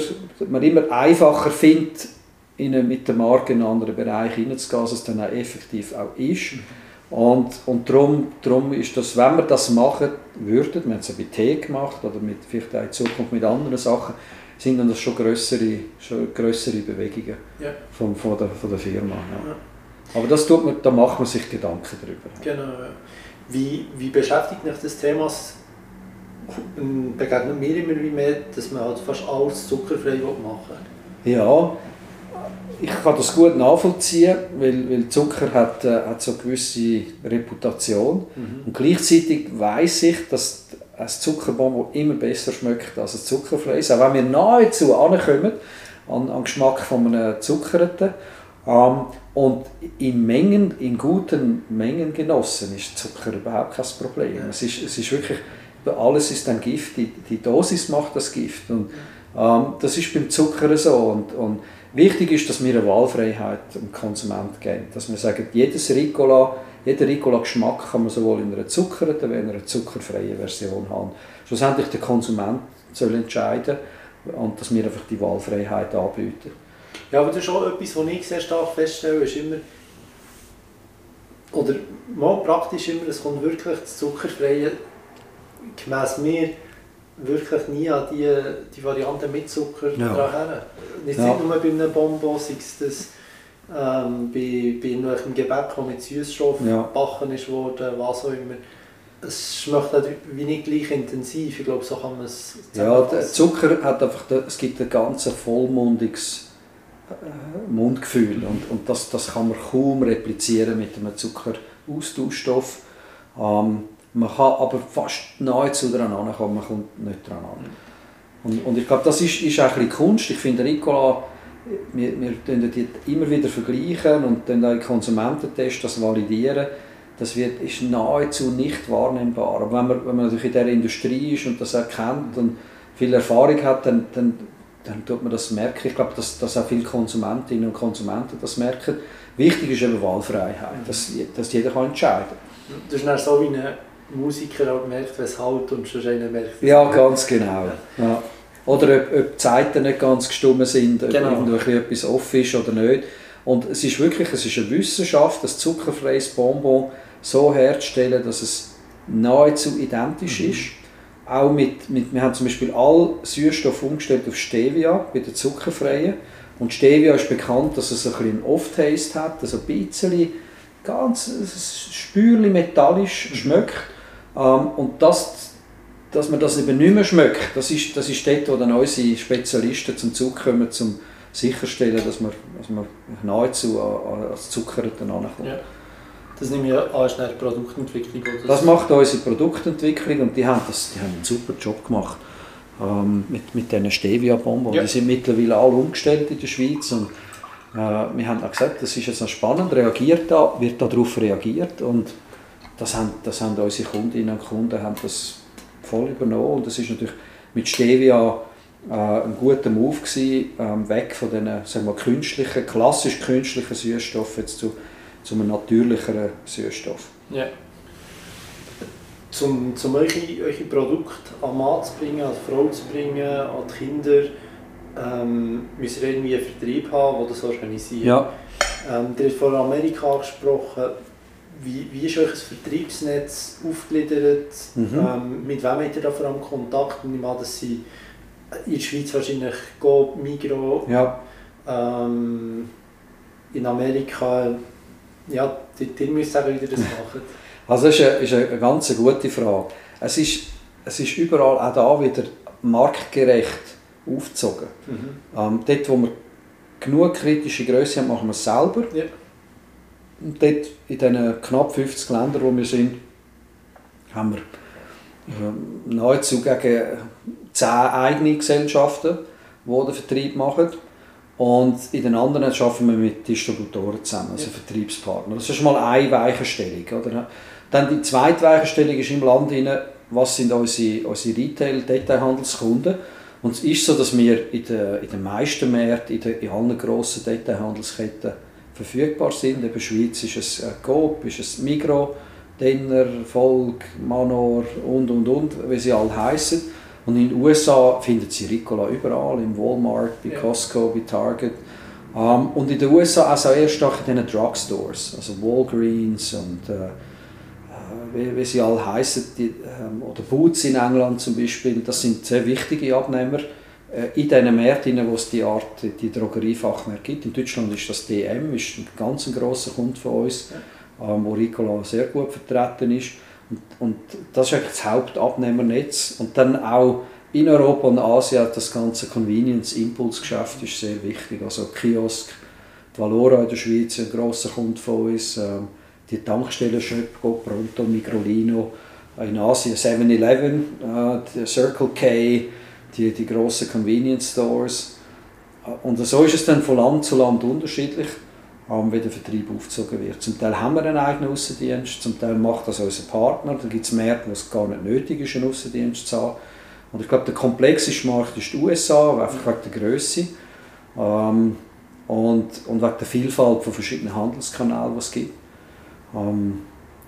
man immer einfacher findet, in, mit der Marke in einen anderen Bereich hineinzugehen, als es dann auch effektiv auch ist. Und, und darum, darum ist das, wenn wir das machen würden, wir haben es ja bei Tee gemacht oder mit, vielleicht auch in Zukunft mit anderen Sachen, sind dann das schon größere, schon größere Bewegungen ja. von, von, der, von der Firma. Ja. Ja. Aber das tut man, da macht man sich Gedanken darüber. Genau. Wie, wie beschäftigt mich das Thema begegnet mir immer wie mehr, dass man halt fast alles zuckerfrei machen will. Ja, ich kann das gut nachvollziehen, weil, weil Zucker hat, äh, hat so eine gewisse Reputation. Mhm. Und gleichzeitig weiß ich, dass ein Zuckerbonbon immer besser schmeckt als ein zuckerfreies. Auch wenn wir nahezu ankommen an, an Geschmack von einem Zuckerten. Ähm, und in Mengen, in guten Mengen genossen ist Zucker überhaupt kein Problem. Ja. Es, ist, es ist wirklich alles ist ein Gift, die, die Dosis macht das Gift. Und ähm, das ist beim Zucker so. Und, und wichtig ist, dass wir eine Wahlfreiheit dem Konsument geben. Dass wir sagen, jedes Ricola, jeder Ricola-Geschmack kann man sowohl in einer zuckerten wie in einer zuckerfreien Version haben. Schlussendlich der Konsument soll entscheiden und dass wir einfach die Wahlfreiheit anbieten. Ja, aber das ist auch etwas, was ich sehr stark feststelle, ist immer, oder mal praktisch immer, es kommt wirklich das Zuckerfreie gemäss mir wirklich nie an die, die Variante mit Zucker ja. dran Nicht ja. nur bei einem Bonbon, sei es das ähm, bei, bei irgendwelchem Gebäck, das mit Süßstoff ja. gebacken ist worden, was auch immer. Es schmeckt halt wie nicht gleich intensiv, ich glaube, so kann man es Ja, der Zucker hat einfach, es gibt ein ganz vollmundiges äh, Mundgefühl und, und das, das kann man kaum replizieren mit einem Zuckeraustauschstoff. Ähm, man kann aber fast nahezu daran ankommen, man kommt nicht daran an. Und, und ich glaube, das ist, ist auch ein bisschen Kunst. Ich finde, Ricola, wir, wir die immer wieder vergleichen und dann auch in Konsumententests das validieren. das wird, ist nahezu nicht wahrnehmbar. Aber wenn man, wenn man natürlich in dieser Industrie ist und das erkennt und viel Erfahrung hat, dann, dann, dann tut man das merken. Ich glaube, dass, dass auch viele Konsumentinnen und Konsumenten das merken. Wichtig ist eben Wahlfreiheit, dass, dass jeder kann entscheiden kann. Das ist so wie ein Musiker auch merkt, was halt und schon einer merkt. Ja, ganz genau. Ja. Oder ob, ob die Zeiten nicht ganz gestummen sind, ob genau. irgendwo etwas off ist oder nicht. Und es ist wirklich es ist eine Wissenschaft, das zuckerfreies Bonbon so herzustellen, dass es nahezu identisch mhm. ist. Auch mit, mit, wir haben zum Beispiel alle Süßstoffe umgestellt auf Stevia, bei den zuckerfreien. Und Stevia ist bekannt, dass es ein bisschen Off-Taste hat, also ein bisschen, ganz spürlich metallisch mhm. schmeckt. Ähm, und das, dass man das eben nicht mehr schmeckt, das ist, das ist dort, wo dann unsere Spezialisten zum Zug kommen, um sicherstellen, dass man, dass man nahezu Zuckern dann ankommt. Ja. Das nehmen wir an, ist eine Produktentwicklung? Oder? Das macht unsere Produktentwicklung und die haben, das, die haben einen super Job gemacht ähm, mit, mit diesen Stevia-Bomben. Ja. Die sind mittlerweile alle umgestellt in der Schweiz und äh, wir haben auch gesagt, das ist jetzt noch spannend, reagiert da, wird darauf reagiert und das haben, das haben unsere Kundinnen und Kunden haben das voll übernommen und das ist natürlich mit Stevia äh, ein guter Move gewesen, äh, weg von den sagen wir, künstlichen, klassisch künstlichen Süßstoffen zu zu einem natürlicheren Süßstoff. Ja. Zum, zum eure, eure Produkte an Mann zu bringen, an die Frau zu bringen, an die Kinder, ähm, müssen wir irgendwie einen Vertrieb haben, der das organisiert. Ja. Ähm, ihr habt von Amerika angesprochen. Wie, wie ist euch das Vertriebsnetz aufgegliedert? Mhm. Ähm, mit wem habt ihr da vor allem Kontakt? Ich an, dass sie in der Schweiz wahrscheinlich Go, Migro, ja. ähm, in Amerika ja, ihr müsst auch wieder das machen. Also das ist eine, ist eine ganz gute Frage. Es ist, es ist überall auch da wieder marktgerecht aufgezogen. Mhm. Ähm, dort, wo wir genug kritische Größe haben, machen wir es selber. Ja. Und dort in diesen knapp 50 Ländern, wo wir sind, haben wir äh, nahezu gegen 10 eigene Gesellschaften, die den Vertrieb machen. Und in den anderen arbeiten wir mit Distributoren zusammen, also ja. Vertriebspartner. Das ist schon mal eine Weichenstellung. Oder? Dann die zweite Weichenstellung ist im Land, rein, was sind unsere, unsere Retail-Detailhandelskunden. Und es ist so, dass wir in den, in den meisten Märkten, in, den, in allen grossen Detailhandelsketten verfügbar sind. In der Schweiz ist es Coop, ist es Migro, Denner, Volk, Manor und und und, wie sie alle heißen. Und in den USA findet sie Ricola überall, im Walmart, bei ja. Costco, bei Target. Um, ähm, und in den USA auch sehr stark in den Drugstores, also Walgreens und äh, äh, wie, wie, sie alle heißen, die, ähm, oder Boots in England zum Beispiel, das sind sehr wichtige Abnehmer äh, in diesen Märkten, wo es die Art, die Drogeriefachmärkte gibt. In Deutschland ist das DM, ist ein ganz grosser Kunde von uns, ähm, wo Ricola sehr gut vertreten ist. Und, und das ist eigentlich das Hauptabnehmernetz. Und dann auch in Europa und Asien das ganze Convenience-Impulsgeschäft ist sehr wichtig. Also Kiosk, die Valora in der Schweiz ist ein grosser Kunde von uns. Ähm, die Tankstellen Schöpko, Pronto, Migrolino. In Asien 7-Eleven, äh, Circle K, die, die grossen Convenience Stores. Und so ist es dann von Land zu Land unterschiedlich wie der Vertrieb aufgezogen wird. Zum Teil haben wir einen eigenen Außendienst, zum Teil macht das unser Partner. Dann gibt es Märkte, wo es gar nicht nötig ist, einen Außendienst zu haben. Und ich glaube, der komplexeste Markt ist die USA, einfach wegen der Größe ähm, und, und wegen der Vielfalt von verschiedenen Handelskanälen, die es gibt. Ähm,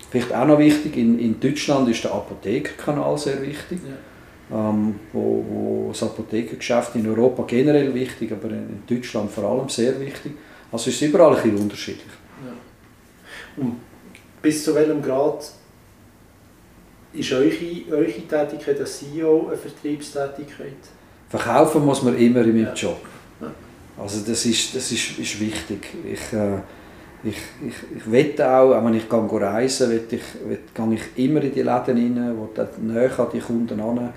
vielleicht auch noch wichtig, in, in Deutschland ist der Apothekerkanal sehr wichtig. Ja. Ähm, wo, wo das Apothekergeschäft in Europa generell wichtig, aber in Deutschland vor allem sehr wichtig. Also ist es überall ein bisschen unterschiedlich. Ja. Und bis zu welchem Grad ist eure, eure Tätigkeit als CEO eine Vertriebstätigkeit? Verkaufen muss man immer in meinem ja. Job. Also das ist, das ist, ist wichtig. Ich, äh, ich, ich, ich wette auch, auch wenn ich reisen gehe, ich, gehe ich immer in die Läden rein, wo näher an die Kunden äh,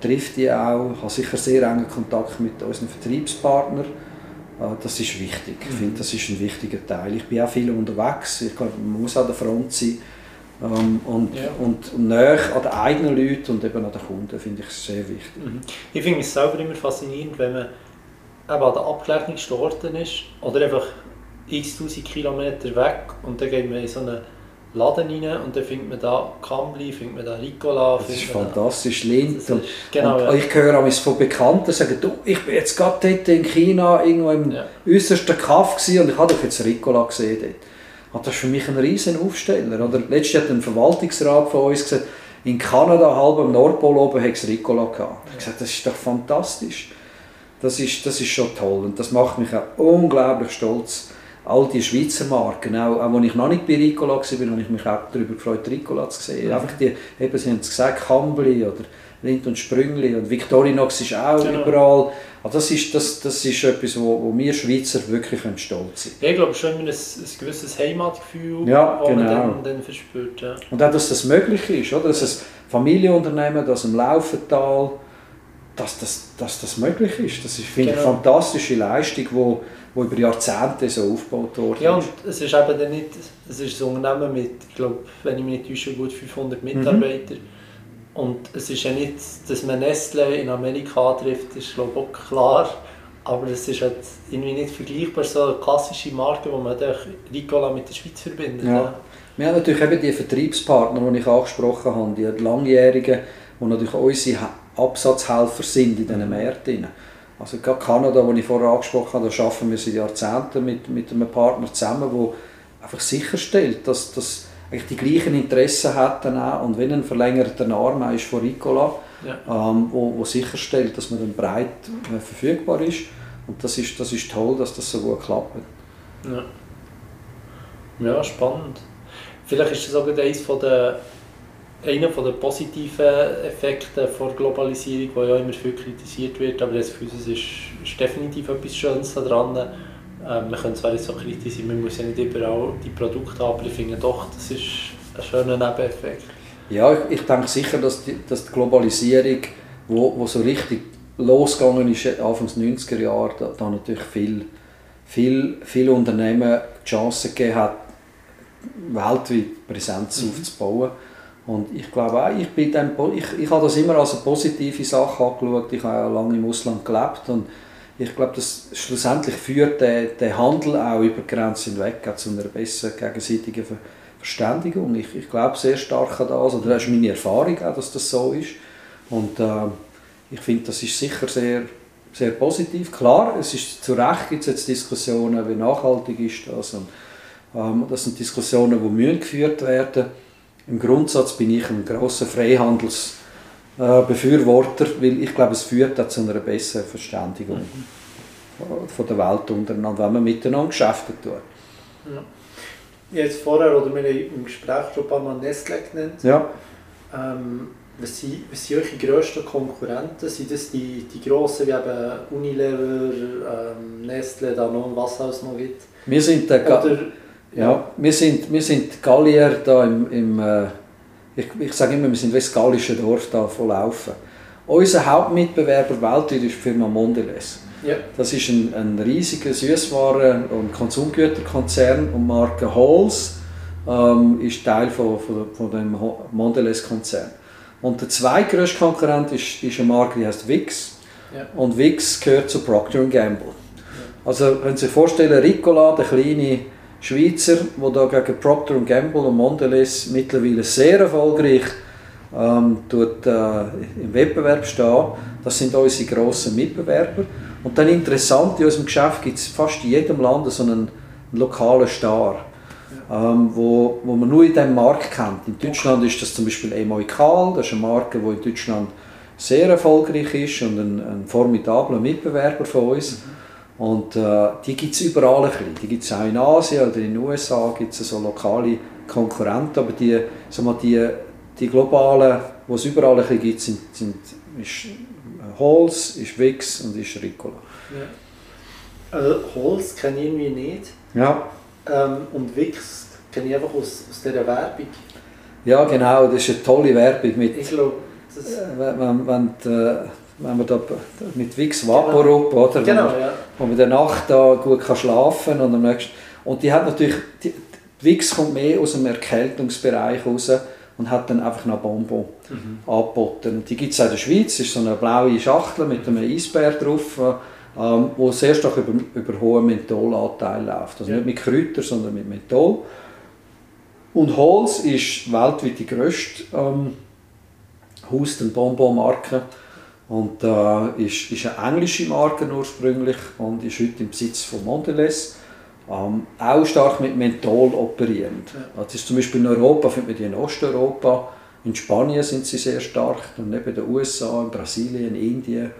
trifft die auch, habe sicher sehr engen Kontakt mit unseren Vertriebspartnern Ah, das ist wichtig. Ich finde, das ist ein wichtiger Teil. Ich bin auch viel unterwegs. Ich glaube, man muss an der Front sein. Ähm, und, ja. und, näher an den eigenen Leuten und eben an den Kunden finde ich sehr wichtig. Mhm. Ich finde es selber immer faszinierend, wenn man eben an der Abkleidungstorte ist oder einfach x tausend Kilometer weg und dann geht man in so eine Laden rein und dann findet man da Cambly, findet man da Ricola. Das ist fantastisch, Lind. Das ist, genau, und ja. Ich höre von Bekannten sagen, du, ich bin jetzt gerade dort in China irgendwo im ja. äußersten Kaff und ich habe doch jetzt Ricola gesehen dort. Und das ist für mich ein riesen Aufsteller. Oder letztens hat ein Verwaltungsrat von uns gesagt, in Kanada, halb am Nordpol oben, hat es Ricola gehabt. Ich habe gesagt, das ist doch fantastisch. Das ist, das ist schon toll und das macht mich auch unglaublich stolz. All die Schweizer Marken, auch, auch als ich noch nicht bei Ricola war, habe ich mich auch darüber gefreut, Ricola zu sehen. Mhm. Einfach die, eben, Sie haben es gesagt, Kambli oder Lind und Sprüngli und Victorinox ist auch genau. überall. Also das, ist, das, das ist etwas, wo, wo wir Schweizer wirklich stolz sind. Ja, ich glaube schon ein, ein gewisses Heimatgefühl, ja, das genau. man dann, dann verspürt. Ja. Und auch, dass das möglich ist, oder? dass ein Familienunternehmen, das im Laufental, dass das, dass das möglich ist. Das ist, finde genau. ich, eine fantastische Leistung, die die über Jahrzehnte so aufgebaut wurde. Ja, und es ist eben dann nicht, es ist ein Unternehmen mit, ich glaube, wenn ich mich nicht täusche, gut 500 Mitarbeitern. Mhm. Und es ist ja nicht, dass man Nestle in Amerika trifft, ist glaube ich auch klar. Aber es ist halt irgendwie nicht vergleichbar, so eine klassische Marke, wo man Ricola mit der Schweiz verbindet. Ja. Ja. Wir haben natürlich eben die Vertriebspartner, die ich angesprochen habe, die langjährigen, die natürlich unsere Absatzhelfer sind in diesen Märkten. Also gerade Kanada, das ich vorher angesprochen habe, da arbeiten wir seit Jahrzehnten mit, mit einem Partner zusammen, der einfach sicherstellt, dass, dass eigentlich die gleichen Interessen dann auch und wenn ein verlängerter Arm ist von Ricola, ja. ähm, wo, wo sicherstellt, dass man dann breit äh, verfügbar ist. Und das ist, das ist toll, dass das so gut klappt. Ja, ja spannend. Vielleicht ist das auch eines von der einer der positiven Effekte der Globalisierung, der ja immer viel kritisiert wird, aber das Gefühl, es ist, ist definitiv etwas Schönes daran. Ähm, man kann zwar nicht so kritisch sein, man muss ja nicht überall die Produkte haben, aber ich finde doch, das ist ein schöner Nebeneffekt. Ja, ich, ich denke sicher, dass die, dass die Globalisierung, wo, wo so richtig losgegangen ist, Anfang der 90er Jahre, da, da natürlich viel, viel, viele Unternehmen die Chance gegeben hat, weltweit Präsenz mhm. aufzubauen und ich glaube auch, ich, bin dann, ich, ich habe das immer als eine positive Sache angeschaut. Ich habe ja lange im Ausland gelebt und ich glaube, das schlussendlich führt der, der Handel auch über Grenzen hinweg zu einer besseren gegenseitigen Verständigung. Ich, ich glaube sehr stark an das, oder das ist meine Erfahrung auch, dass das so ist. Und äh, ich finde, das ist sicher sehr, sehr positiv. Klar, es ist zu Recht gibt es jetzt Diskussionen, wie nachhaltig ist das und ähm, das sind Diskussionen, die müssen geführt werden im Grundsatz bin ich ein großer Freihandelsbefürworter, weil ich glaube, es führt zu einer besseren Verständigung mhm. von der Welt untereinander, wenn man miteinander Geschäfte tut. Ja. Jetzt vorher, oder wir haben im Gespräch schon ein paar Mal Nestle genannt. Ja. Ähm, was sind, was sind eure grössten Konkurrenten? Sind das die, die grossen wie eben Unilever, ähm, Nestle, Danone, was es noch gibt? Wir sind der Oder ja, wir sind, wir sind Gallier da im, im äh, ich, ich sage immer, wir sind westgalische Dorf da voll Laufen. Unser Hauptmitbewerber weltweit ist die Firma Mondelez. Ja. Das ist ein, ein riesiger Süßwaren- und Konsumgüterkonzern und die Marke Halls ähm, ist Teil von, von, von dem Mondelez-Konzern. Und der zweitgrößte Konkurrent ist, ist eine Marke, die heißt Wix. Ja. Und Wix gehört zu Procter Gamble. Ja. Also, wenn Sie sich vorstellen, Ricola, der kleine Schweizer, die da gegen Procter Gamble und Mondelez mittlerweile sehr erfolgreich ähm, tut, äh, im Wettbewerb stehen. Das sind unsere grossen Mitbewerber. Und dann interessant, in unserem Geschäft gibt es fast in jedem Land so einen, einen lokalen Star, ähm, wo, wo man nur in diesem Markt kennt. In Deutschland ist das zum Beispiel Emoikal, das ist eine Marke, die in Deutschland sehr erfolgreich ist und ein, ein formidabler Mitbewerber von uns. Mhm. Und äh, die gibt es überall ein bisschen. Die gibt es auch in Asien oder in den USA, gibt es so lokale Konkurrenten, aber die, sag mal, die, die globalen, die es überall ein bisschen gibt, sind, sind ist Halls, ist Wix und ist Ricola. Ja. Also Halls kenne ich irgendwie nicht. Ja. Ähm, und Wix kenne ich einfach aus, aus dieser Werbung. Ja, genau, das ist eine tolle Werbung. Mit, ich glaube, wenn, wenn die, wenn man da mit Wix Vaporub, genau. oder? Genau, ja. Wo man in der Nacht da gut kann schlafen und am nächsten und die hat natürlich, die, Wix kommt mehr aus dem Erkältungsbereich raus und hat dann einfach noch Bonbon mhm. angeboten. Die gibt es auch in der Schweiz, das ist so eine blaue Schachtel mit einem Eisbär drauf, ähm, wo sehr stark über, über hohen Mentholanteil läuft. Also ja. nicht mit Kräutern, sondern mit Menthol. Und Halls ist weltweit die grösste ähm, Houston Bonbon-Marke. Und äh, ist, ist eine englische Marke ursprünglich und ist heute im Besitz von Mondelez. Ähm, auch stark mit Menthol operierend. Ja. Das ist zum Beispiel in Europa, findet man die in Osteuropa. In Spanien sind sie sehr stark, dann neben den USA, in Brasilien, Indien,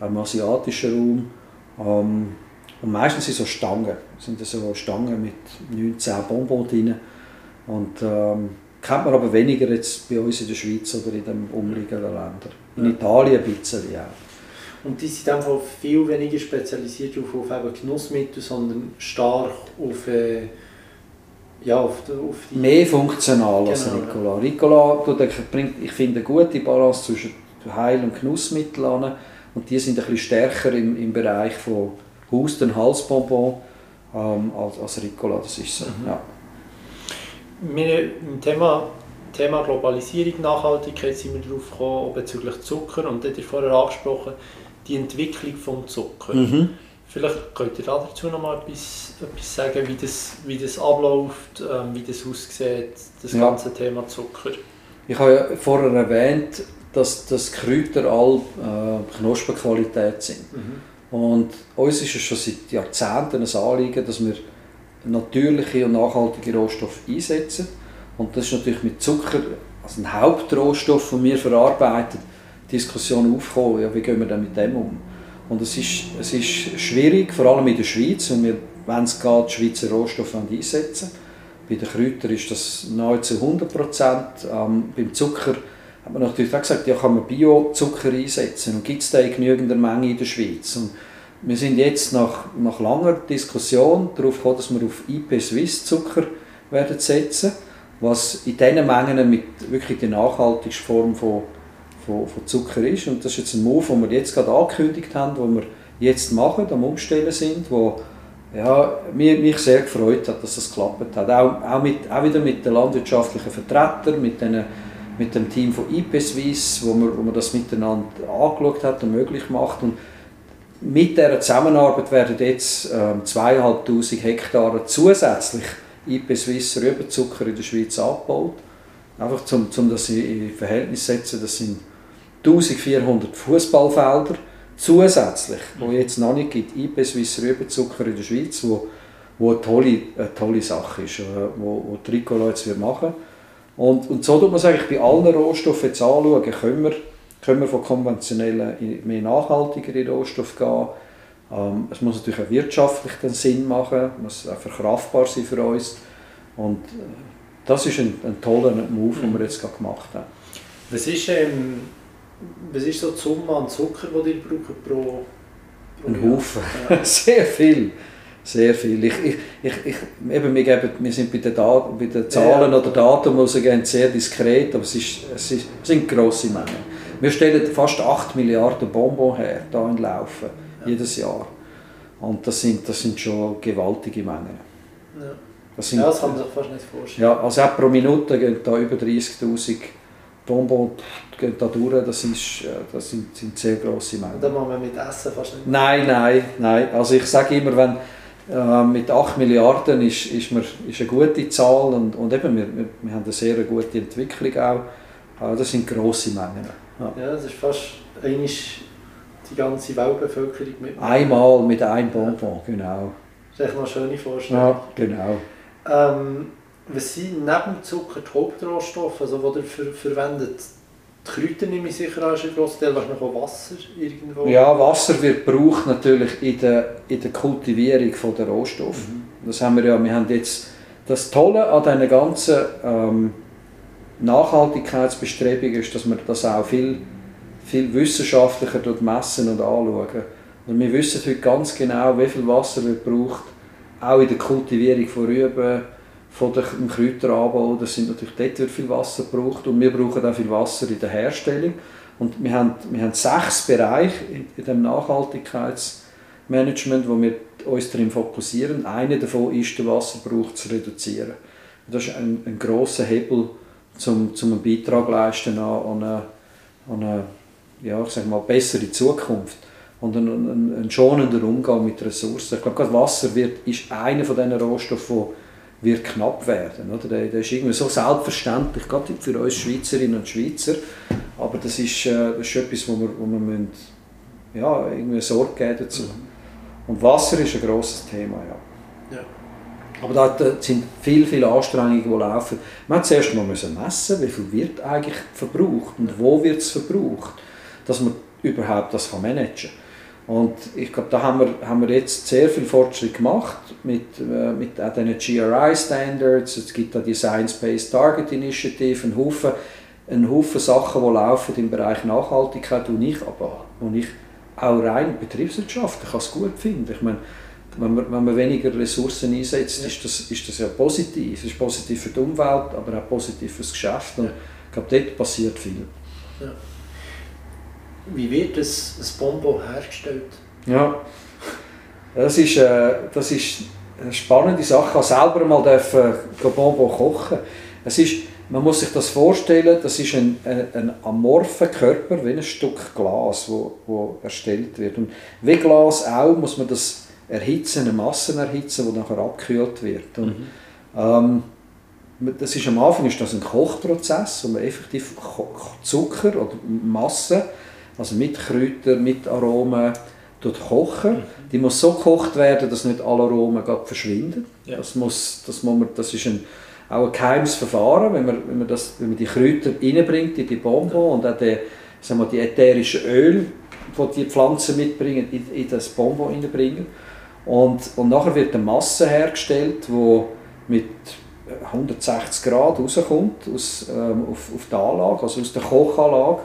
im asiatischen Raum. Ähm, und meistens sind so Stangen, sind so Stangen mit 19 Bonbons drin. Und ähm, kennt man aber weniger jetzt bei uns in der Schweiz oder in den umliegenden Ländern. In Italien ein bisschen auch. Und die sind einfach viel weniger spezialisiert auf, auf eben Genussmittel, sondern stark auf, äh, ja, auf, die, auf die... Mehr funktional genau, als Ricola. Ricola bringt, ich finde, eine gute Balance zwischen Heil- und Genussmitteln an. Und die sind ein bisschen stärker im, im Bereich von Husten, Halsbonbon ähm, als, als Ricola. Das ist so, mhm. ja wir, im Thema, Thema Globalisierung, Nachhaltigkeit sind wir darauf gekommen, bezüglich Zucker. Und dort vorher angesprochen, die Entwicklung des Zucker. Mhm. Vielleicht könnt ihr dazu noch mal etwas, etwas sagen, wie das, wie das abläuft, ähm, wie das aussieht, das ja. ganze Thema Zucker. Ich habe ja vorher erwähnt, dass, dass Kräuter all äh, Knospenqualität sind. Mhm. Und uns ist es schon seit Jahrzehnten ein Anliegen, dass wir natürliche und nachhaltige Rohstoffe einsetzen. Und das ist natürlich mit Zucker, also ein Hauptrohstoff, den wir verarbeiten, Diskussion aufgekommen, ja, wie gehen wir denn mit dem um? Und es ist, es ist schwierig, vor allem in der Schweiz, wenn wir, wenn es geht, Schweizer Rohstoffe einsetzen. Bei den Kräutern ist das nahezu 100 Prozent. Ähm, beim Zucker hat man natürlich auch gesagt, ja, kann man Biozucker einsetzen und gibt es da in genügender Menge in der Schweiz? Und wir sind jetzt nach, nach langer Diskussion darauf gekommen, dass wir auf IP Swiss Zucker werden setzen, was in diesen Mengen mit wirklich die nachhaltigste Form von, von, von, Zucker ist. Und das ist jetzt ein Move, den wir jetzt gerade angekündigt haben, den wir jetzt machen, am Umstellen sind, wo ja, mich, mich sehr gefreut hat, dass das geklappt hat. Auch, auch, mit, auch wieder mit den landwirtschaftlichen Vertretern, mit, den, mit dem Team von IP Swiss, wo man, wo man das miteinander angeschaut hat und möglich macht. Und mit dieser Zusammenarbeit werden jetzt ähm, 2'500 Hektare zusätzlich IP Swiss Rübenzucker in der Schweiz abgebaut. Einfach um, um das in Verhältnis zu setzen, das sind 1400 Fußballfelder zusätzlich, wo jetzt noch nicht gibt, IP Swiss Rübenzucker in der Schweiz, wo, wo eine, tolle, eine tolle Sache ist, äh, wo, wo Tricola jetzt machen und, und so tut man es eigentlich bei allen Rohstoffen jetzt anschauen, können wir können wir von konventionellen in mehr nachhaltigere Rohstoffe gehen. Ähm, es muss natürlich auch wirtschaftlich den Sinn machen, muss auch verkraftbar sein für uns. Und äh, das ist ein, ein toller Move, den wir jetzt gerade gemacht haben. Was ist, ähm, was ist so die Summe an Zucker, die ihr braucht pro, pro Ein Haufen. Ja. Sehr viel. Sehr viel. Ich, ich, ich, ich, eben, wir, geben, wir sind bei den, Dat bei den Zahlen ja. oder Daten, die sie sehr diskret, aber es, ist, es, ist, es sind grosse Mengen. Wir stellen fast 8 Milliarden Bonbons her, hier in Laufen, ja. jedes Jahr. Und das sind, das sind schon gewaltige Mengen. Ja. Das, sind, ja, das kann man sich fast nicht vorstellen. Ja, also pro Minute gehen da über 30'000 Bonbons gehen da durch, das, ist, das sind, sind sehr grosse Mengen. Da machen wir mit Essen fast nicht Nein, nein, nein. Also ich sage immer, wenn, äh, mit 8 Milliarden ist, ist, mir, ist eine gute Zahl und, und eben, wir, wir, wir haben eine sehr gute Entwicklung auch. Äh, das sind grosse Mengen. Ja. ja, das ist fast eigentlich die ganze Weltbevölkerung mit. Einmal mit einem Bonbon, genau. Das ist echt noch eine schöne Vorstellung. Ja, genau. Ähm, was sind neben Zucker die Hauptrohstoffe, also die ihr ver verwendet? Die Kräuter nehme ich sicher auch ein grosser Teil, wahrscheinlich auch Wasser irgendwo? Ja, Wasser wird gebraucht natürlich in der, in der Kultivierung der Rohstoffe. Mhm. Das haben wir ja, wir haben jetzt das Tolle an diesen ganzen ähm, Nachhaltigkeitsbestrebung ist, dass man das auch viel, viel wissenschaftlicher messen und anschauen. Und wir wissen heute ganz genau, wie viel Wasser wird braucht, auch in der Kultivierung von Rüben, von dem Kräuteranbau. Das sind natürlich dort wird viel Wasser gebraucht und wir brauchen auch viel Wasser in der Herstellung. Und wir haben, wir haben sechs Bereiche in, dem Nachhaltigkeitsmanagement, wo wir uns darin fokussieren. Einer davon ist, den Wasserbrauch zu reduzieren. Das ist ein, ein großer Hebel, zum, zum einen Beitrag leisten an, an eine, an eine ja, ich sag mal, bessere Zukunft und einen, einen, einen schonenden Umgang mit Ressourcen. Ich glaube, gerade Wasser wird, ist einer von diesen Rohstoffen, wird knapp werden. Oder? Der, der ist irgendwie so selbstverständlich, gerade für uns Schweizerinnen und Schweizer. Aber das ist, äh, das ist etwas, wo wir, wo wir müssen, ja, irgendwie Sorge geben dazu. Mhm. Und Wasser ist ein grosses Thema, ja. ja. Aber da sind viele, viele Anstrengungen, die laufen. Man muss zuerst mal messen, wie viel wird eigentlich verbraucht und wo wird es verbraucht, dass man überhaupt das managen kann. Und ich glaube, da haben wir, haben wir jetzt sehr viel Fortschritt gemacht mit, äh, mit auch den GRI-Standards. Es gibt da die Science-Based Target Initiative, einen Haufen, einen Haufen Sachen, die laufen im Bereich Nachhaltigkeit, und ich aber und ich auch rein betriebswirtschaftlich es gut finde. Ich meine, wenn man, wenn man weniger Ressourcen einsetzt, ja. ist, das, ist das ja positiv. Es ist positiv für die Umwelt, aber auch positiv für das Geschäft. Und ich glaube, dort passiert viel. Ja. Wie wird das, das Bonbon hergestellt? Ja, das ist, äh, das ist eine spannende Sache. Ich durfte selber mal dürfen Bonbon kochen. Es ist, man muss sich das vorstellen, das ist ein, ein, ein amorpher Körper, wie ein Stück Glas, wo, wo erstellt wird. Und wie Glas auch, muss man das erhitzen, eine Masse erhitzen, die nachher abgekühlt wird. Und, mhm. ähm, das ist, am Anfang ist das ein Kochprozess, wo man effektiv Zucker oder Masse also mit Kräutern, mit Aromen, kochen. Mhm. Die muss so gekocht werden, dass nicht alle Aromen verschwinden. Ja. Das, muss, das, muss man, das ist ein, auch ein geheimes Verfahren, wenn man, wenn man, das, wenn man die Kräuter reinbringt in die Bonbon und auch die, sagen wir, die ätherischen Öl, die die Pflanzen mitbringen, in, in das Bonbon reinbringen. Und, und nachher wird eine Masse hergestellt, die mit 160 Grad rauskommt aus, ähm, auf, auf die Anlage, also aus der Kochanlage.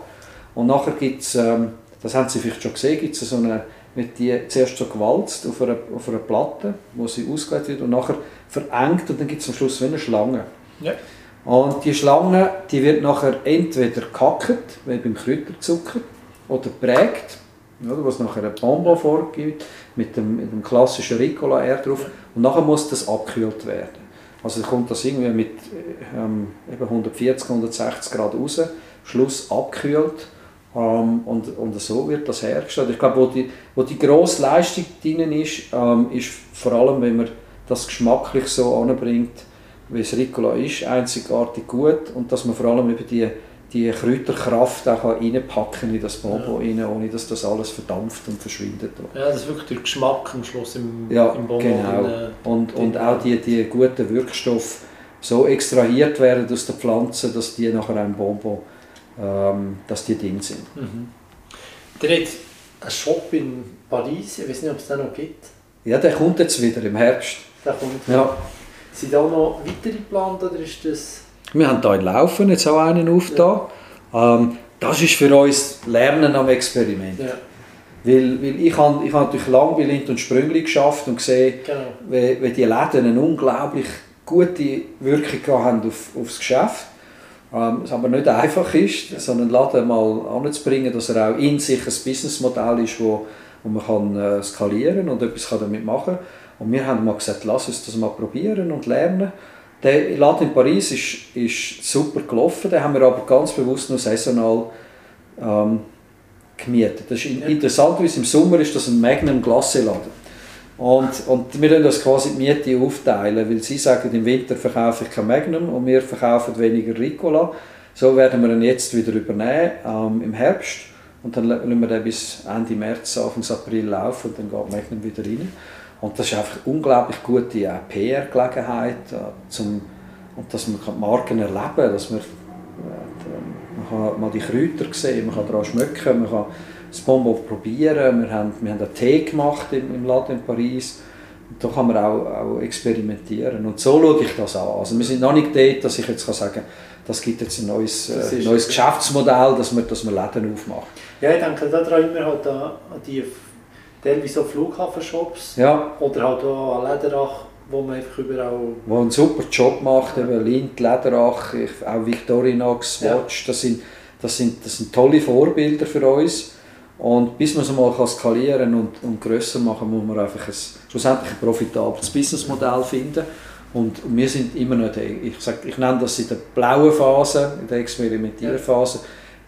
Und nachher gibt es, ähm, das haben Sie vielleicht schon gesehen, gibt es so eine, mit die zuerst so gewalzt auf einer, auf einer Platte, wo sie ausgelegt wird und nachher verengt und dann gibt es am Schluss wie eine Schlange. Ja. Und die Schlange, die wird nachher entweder gekackt, wie beim Kräuterzucker, oder prägt, oder, was nachher ein Bonbon vorgibt, mit dem, mit dem klassischen Ricola eher drauf, und nachher muss das abgekühlt werden. Also kommt das irgendwie mit ähm, 140, 160 Grad raus, Schluss abgekühlt ähm, und, und so wird das hergestellt. Ich glaube, wo die, wo die grosse Leistung drin ist, ähm, ist vor allem, wenn man das geschmacklich so anbringt, wie es Ricola ist, einzigartig gut und dass man vor allem über die, die Kräuterkraft auch reinpacken in das Bonbon ja. rein, ohne dass das alles verdampft und verschwindet. Ja, das ist wirklich der Geschmack am Schluss im, ja, im Bonbon. Genau. Und, und auch die, die guten Wirkstoffe so extrahiert werden aus der Pflanze, dass die nachher ein Bonbon dass die Dinge sind. Mhm. Der hat einen Shop in Paris, ich weiß nicht, ob es den noch gibt. Ja, der kommt jetzt wieder im Herbst. Der kommt ja. Sind da noch weitere geplant oder ist das... Wir haben hier in Laufen jetzt auch einen aufgetan. Ja. Ähm, das ist für uns Lernen am Experiment. Ja. Weil, weil ich habe ich hab natürlich lange bei Lind und Sprüngli geschafft und gesehen, genau. wie, wie die Läden eine unglaublich gute Wirkung haben auf, auf das Geschäft ähm, es aber nicht einfach ist, so einen Laden mal anzubringen, dass er auch in sich ein Businessmodell ist, wo, wo man kann, äh, skalieren und etwas kann damit machen kann. Und wir haben mal gesagt, lass uns das mal probieren und lernen. Der Laden in Paris ist, ist super gelaufen, den haben wir aber ganz bewusst nur saisonal ähm, gemietet. Das ist interessant, wie im Sommer ist das ein Magnum Glasse Laden. Und, und wir teilen das quasi die Miete aufteilen, weil sie sagen, im Winter verkaufe ich kein Magnum und wir verkaufen weniger Ricola. So werden wir ihn jetzt wieder übernehmen ähm, im Herbst und dann lassen wir den bis Ende März, Anfang April laufen und dann geht Magnum wieder rein. Und das ist einfach eine unglaublich gute äh, PR-Gelegenheit, äh, und dass man die Marken erleben kann, dass man, äh, man kann mal die Kräuter sehen, man kann daran schmecken, man kann das Bonbon probieren. Wir haben, wir haben einen Tee gemacht im, im Laden in Paris. Und da kann man auch, auch experimentieren. Und so schaue ich das an. Also wir sind noch nicht dort, dass ich jetzt kann sagen kann, das gibt jetzt ein neues, äh, neues Geschäftsmodell, dass man, dass man Läden aufmacht. Ja, ich denke daran immer halt an, die teilweise so Flughafenshops ja. oder halt auch an Lederach, wo man einfach überall... Wo einen super Job macht, eben Lind, Lederach, auch Victorinox, Watch, ja. das, sind, das, sind, das sind tolle Vorbilder für uns. Und bis man es mal skalieren und, und grösser machen muss man einfach ein, schlussendlich ein profitables Businessmodell finden. Und wir sind immer noch, in ich, sag, ich nenne das in der blauen Phase, in der Experimentierphase,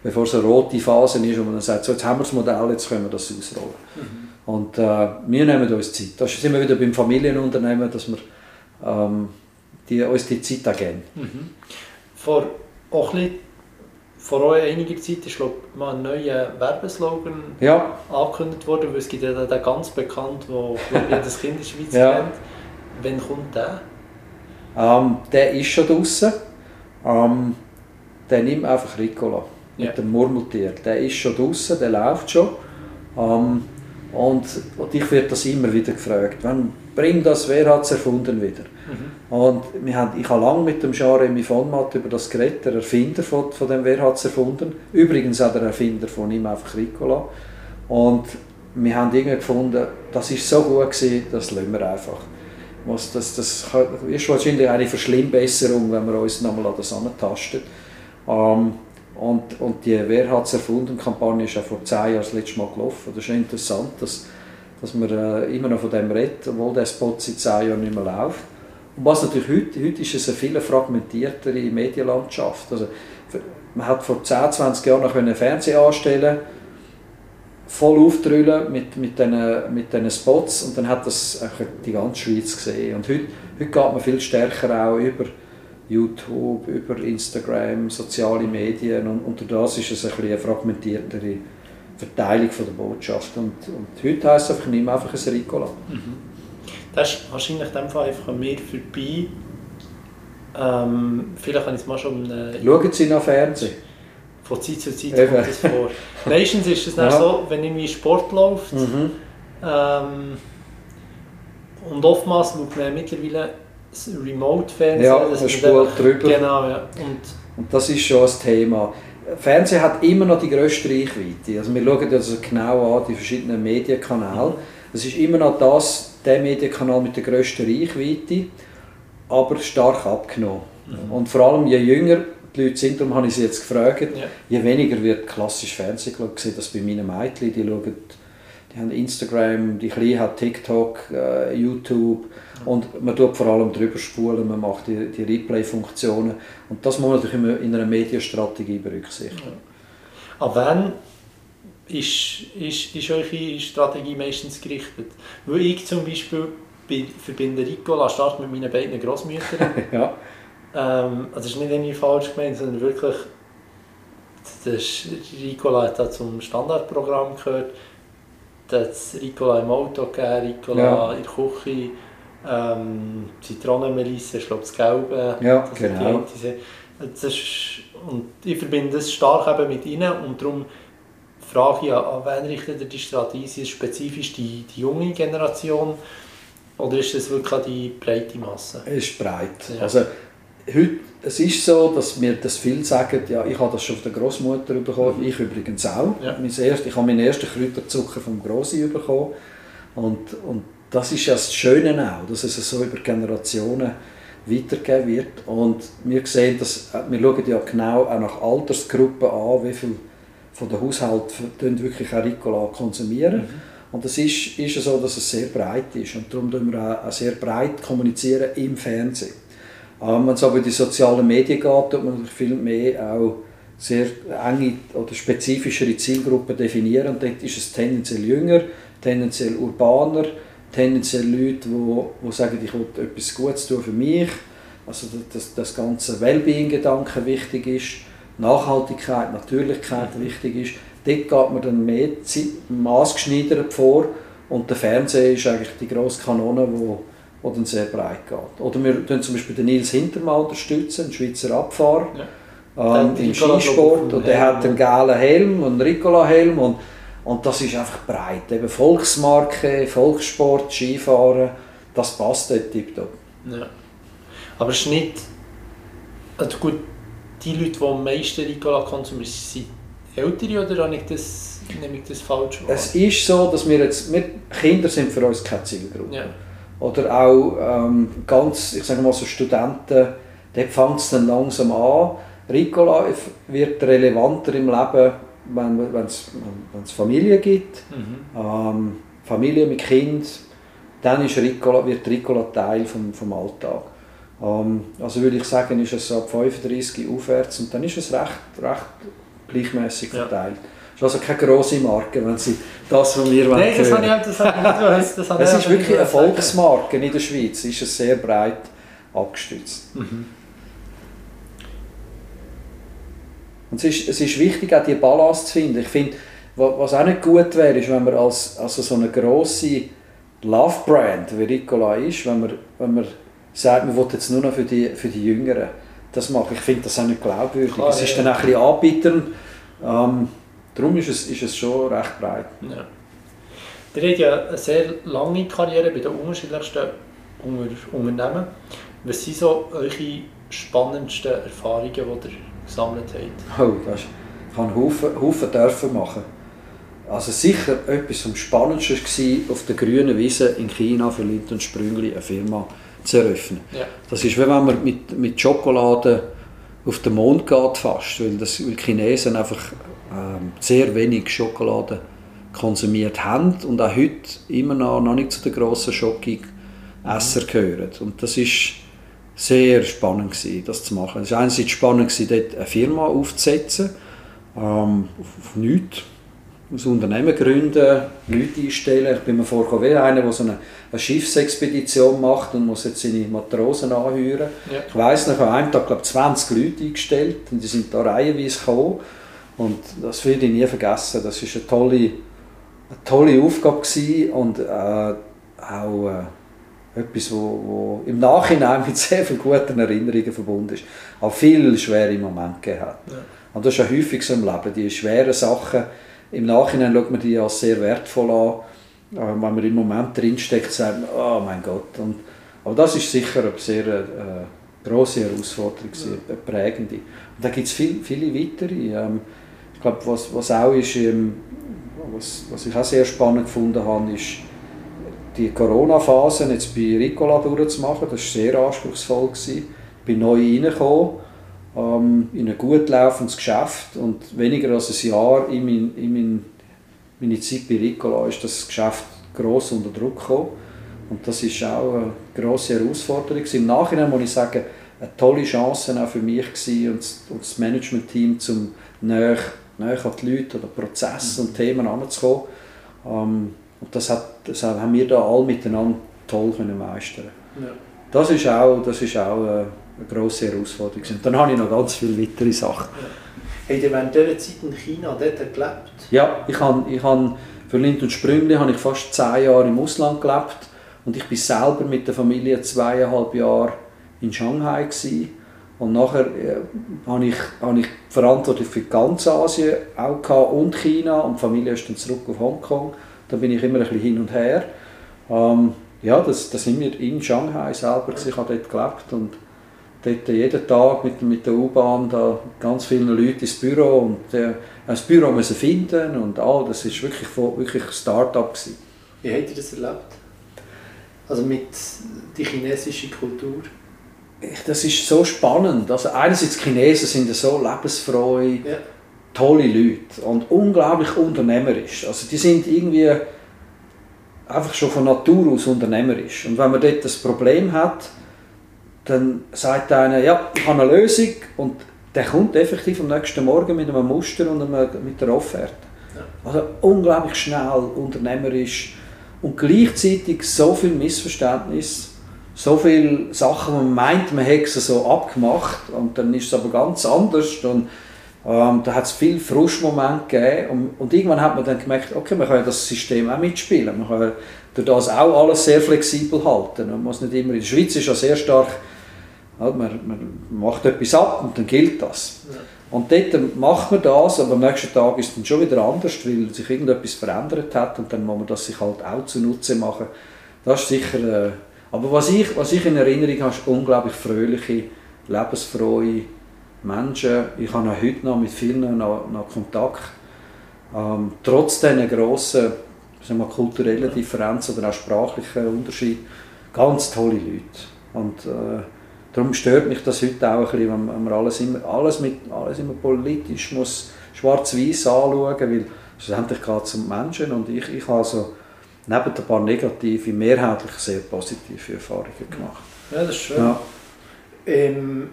bevor es eine rote Phase ist, wo man dann sagt, so, jetzt haben wir das Modell, jetzt können wir das ausrollen. Mhm. Und äh, wir nehmen uns Zeit. Da sind wir wieder beim Familienunternehmen, dass wir ähm, die, uns die Zeit auch geben. Mhm. Vor, auch ein vor einiger Zeit ist glaub, mal ein neuer Werbeslogan ja. angekündigt worden, weil es gibt ja den ganz bekannt, wo jedes Kind in der Schweiz ja. kennt. Wann kommt der? Ähm, der ist schon draußen. Ähm, der nimmt einfach Ricola mit ja. dem Murmeltier. Der ist schon draußen, der läuft schon. Ähm, und, und ich werde das immer wieder gefragt. Wann bringt das, wer hat es erfunden wieder? Mhm. Und wir haben, ich habe lange mit dem Jean-Remy von Matt über das geredet, der Erfinder von, von dem Wer hat es erfunden. Übrigens auch der Erfinder von ihm, einfach Ricola. Und wir haben irgendwie gefunden, das ist so gut gewesen, das lassen wir einfach. Was, das, das ist wahrscheinlich eine Verschlimmbesserung, wenn wir uns nochmal an das antasten. Ähm, und, und die Wer hat es erfunden Kampagne ist ja vor zehn Jahren das letzte Mal gelaufen. Das ist interessant, dass, dass man äh, immer noch von dem redet, obwohl der Spot seit zehn Jahren nicht mehr läuft. Und was natürlich heute, heute ist es eine viel fragmentiertere Medienlandschaft. Also, man hat vor 10, 20 Jahren noch einen Fernseher anstellen voll aufdrüllen mit, mit diesen mit den Spots und dann hat das die ganze Schweiz gesehen. Und heute, heute geht man viel stärker auch über YouTube, über Instagram, soziale Medien und unter das ist es ein eine fragmentiertere Verteilung von der Botschaft. Und, und heute heisst es einfach, nimm einfach ein Ricola. Mhm. Das ist wahrscheinlich in dem Fall einfach an mir vorbei. Ähm, vielleicht habe ich es mal schon... Äh, Schauen Sie nach Fernsehen. Von Zeit zu Zeit Eben. kommt das vor. Meistens ist es dann ja. so, wenn irgendwie Sport läuft mhm. ähm, und oftmals schaut man mittlerweile Remote-Fernsehen. Ja, das spult drüber. Genau, ja. Und, und das ist schon das Thema. Fernsehen hat immer noch die grösste Reichweite. Also wir schauen das genau an, die verschiedenen Medienkanäle. Mhm. Es ist immer noch das, der Medienkanal mit der grössten Reichweite, aber stark abgenommen. Mhm. Und vor allem je jünger die Leute sind, darum habe ich sie jetzt gefragt, ja. je weniger wird klassisch Fernsehen gesehen. Ich sehe das bei meinen Mädchen, die schauen die haben Instagram, die Kleine hat TikTok, äh, YouTube und man tut vor allem drüber spulen, man macht die, die Replay-Funktionen und das muss man natürlich immer in einer Medienstrategie berücksichtigen. An wen ist, ist, ist eure Strategie meistens gerichtet? Weil ich zum Beispiel bei, verbinde Ricola stark mit meinen beiden Großmüttern. ja. Ähm, also das ist nicht irgendwie falsch gemeint, sondern wirklich das Ricola hat da zum Standardprogramm gehört es Ricola im Auto gegeben, Ricola ja. in der Küche, ähm, Zitronenmelisse, ich glaube das Gelbe. Ja, genau. Das ist, und ich verbinde das stark eben mit ihnen und darum frage ich, an wen richtet ihr die Strategie? Ist es spezifisch die, die junge Generation oder ist es wirklich die breite Masse? Es ist breit. Ja. Also, heute, es ist so, dass mir das viel sagen, ja, ich habe das schon von der Großmutter bekommen, mhm. ich übrigens auch. Ja. Mein erst, ich habe meinen ersten Kräuterzucker vom Grossi bekommen. Und, und das ist ja das Schöne auch, dass es so über Generationen weitergegeben wird. Und wir sehen, dass, wir schauen ja genau auch nach Altersgruppen an, wie viel von den Haushalten wirklich Ricola konsumieren. Mhm. Und es ist, ist so, dass es sehr breit ist. Und darum kommunizieren wir auch sehr breit kommunizieren im Fernsehen. Ähm, wenn es aber in die sozialen Medien geht, tut man viel mehr auch sehr enge oder spezifischere Zielgruppen definieren. Und dort ist es tendenziell jünger, tendenziell urbaner, tendenziell Leute, die, die sagen, ich will etwas Gutes tun für mich. Also dass das ganze Wellbeing-Gedanke wichtig ist, Nachhaltigkeit, Natürlichkeit wichtig ist. Dort geht man dann mehr maßgeschneidert vor und der Fernseher ist eigentlich die grosse Kanone, die wo dann sehr breit geht. Oder wir unterstützen zum Beispiel den Nils Hintermann, unterstützen, einen Schweizer Abfahrer ja. ähm, im Skisport. Und der hat einen gelben Helm und einen Ricola-Helm. Und, und das ist einfach breit. Eben Volksmarke, Volkssport, Skifahren, das passt dort tiptop. Ja. Aber es ist nicht... Also gut, die Leute, die am meisten Ricola konsumieren, sind ältere oder habe ich das, nehme ich das falsch wahr? Es ist so, dass wir jetzt... Wir, Kinder sind für uns keine Zielgruppe. Ja. Oder auch ähm, ganz, ich sage mal so Studenten, dort fängt es dann langsam an. Ricola wird relevanter im Leben, wenn es Familie gibt, mhm. ähm, Familie mit Kind, dann ist Ricola, wird Ricola Teil vom, vom Alltag. Ähm, also würde ich sagen, ist es ab 35 aufwärts und dann ist es recht, recht gleichmäßig verteilt. Ja ist also keine grosse Marke, wenn Sie das von mir Nein, das habe ich, das habe ich nicht das habe Es ist wirklich eine Volksmarke in der Schweiz, ist es sehr breit abgestützt. Mhm. Und es ist, es ist wichtig, auch die Balance zu finden. Ich finde, was auch nicht gut wäre, ist, wenn man als also so eine grosse Love-Brand wie Ricola ist, wenn man, wenn man sagt, man will jetzt nur noch für die, für die Jüngeren das machen. Ich finde das auch nicht glaubwürdig. Klar, es ist ja. dann auch ein bisschen anbietern. Ähm, darum ist es, ist es schon recht breit. Ja. Ihr habt ja eine sehr lange Karriere bei den unterschiedlichsten Unternehmen. Was sind so eure spannendsten Erfahrungen, die ihr gesammelt habt? Oh, das ist, ich habe Haufen, Haufen dürfen machen. Also sicher etwas am Spannendsten war, auf der grünen Wiese in China für Lind und Sprüngli eine Firma zu eröffnen. Ja. Das ist wie wenn man mit, mit Schokolade auf den Mond geht fast, weil, das, weil die Chinesen einfach ähm, sehr wenig Schokolade konsumiert haben und auch heute immer noch, noch nicht zu den grossen Schoki-Esser gehören. Und das ist sehr spannend gewesen, das zu machen. Es war einerseits spannend gewesen, dort eine Firma aufzusetzen, ähm, auf nichts, ein Unternehmen gründen, Leute einstellen. Ich bin mir vorgekommen wie einer, der so eine, eine Schiffsexpedition macht und muss jetzt seine Matrosen anhören. Ja. Ich weiss noch, an einem Tag glaube 20 Leute eingestellt und die sind da reihenweise gekommen. Und das werde ich nie vergessen. Das war eine tolle, eine tolle Aufgabe gewesen und äh, auch äh, etwas, wo, wo im Nachhinein mit sehr vielen guten Erinnerungen verbunden ist. Auch viele schwere Momente hat. Ja. Und das ist ja häufig so im Leben, die schweren Sachen, im Nachhinein schaut man die als sehr wertvoll an. Wenn man im Moment drinsteckt, sagt man, oh mein Gott. Und, aber das ist sicher eine sehr äh, grosse Herausforderung, sehr ja. prägende. Und da gibt es viel, viele weitere. Ähm, ich glaube, was, was auch ist, ähm, was, was ich auch sehr spannend gefunden habe, ist, die Corona-Phase jetzt bei Ricola durchzumachen. Das war sehr anspruchsvoll. Ich bin neu reingekommen ähm, in ein gut laufendes Geschäft und weniger als ein Jahr in, mein, in mein, meine Zeit bei Ricola ist das Geschäft gross unter Druck gekommen. Und das ist auch eine grosse Herausforderung. Im Nachhinein muss ich sagen, eine tolle Chance auch für mich und das Management-Team, um näher, näher an die Leute oder Prozesse und Themen heranzukommen. Ähm, und das, hat, das haben wir da alle miteinander toll können meistern. Ja. Das ist auch, das ist auch äh, eine grosse Herausforderung. Und dann habe ich noch ganz viele weitere Sachen. Habt ihr während dieser Zeit in China dort gelebt? Ja, ich habe, ich habe für Lind und Sprüngli habe ich fast zehn Jahre im Ausland gelebt und ich bin selber mit der Familie zweieinhalb Jahre in Shanghai gewesen. Und nachher äh, habe ich, habe ich Verantwortung für ganz Asien auch gehabt und China und die Familie ist dann zurück auf Hongkong. Da bin ich immer ein bisschen hin und her. Ähm, ja, das, das sind wir in Shanghai selber, ich habe dort gelebt und dort jeden Tag mit, mit der U-Bahn da ganz viele Leute ins Büro und äh, das Büro müssen finden und all das ist wirklich wirklich Start-up Wie habt ihr das erlebt? Also mit der chinesischen Kultur? Das ist so spannend. Also einerseits die Chinesen sind so lebensfroh, ja. tolle Leute und unglaublich unternehmerisch. Also die sind irgendwie einfach schon von Natur aus unternehmerisch. Und wenn man dort das Problem hat, dann sagt einer, ja, ich habe eine Lösung und der kommt effektiv am nächsten Morgen mit einem Muster und einem, mit der Offerte. Ja. Also unglaublich schnell, unternehmerisch und gleichzeitig so viel Missverständnis, so viele Sachen, man meint, man hätte es so abgemacht und dann ist es aber ganz anders und ähm, da hat es viele Frustmomente gegeben und, und, irgendwann hat man dann gemerkt, okay, man kann das System auch mitspielen, man kann durch das auch alles sehr flexibel halten. Man muss nicht immer, in der Schweiz ist ja sehr stark man, man macht etwas ab und dann gilt das. Ja. Und dort macht man das, aber am nächsten Tag ist es dann schon wieder anders, weil sich irgendetwas verändert hat und dann muss man das sich halt auch zunutze machen. Das ist sicher... Äh, aber was ich, was ich in Erinnerung habe, ist unglaublich fröhliche, lebensfrohe Menschen. Ich habe auch heute noch mit vielen noch, noch Kontakt. Ähm, trotz dieser grossen sagen wir, kulturellen Differenz oder auch sprachlichen Unterschied. Ganz tolle Leute. Und, äh, Darum stört mich das heute auch ein bisschen, wenn man alles immer, alles mit, alles immer politisch muss schwarz-weiß anschauen, weil schlussendlich geht es um Menschen und ich, ich habe also neben ein paar negative, mehrheitlich sehr positive Erfahrungen gemacht. Ja, das ist schön. Ja. Ähm,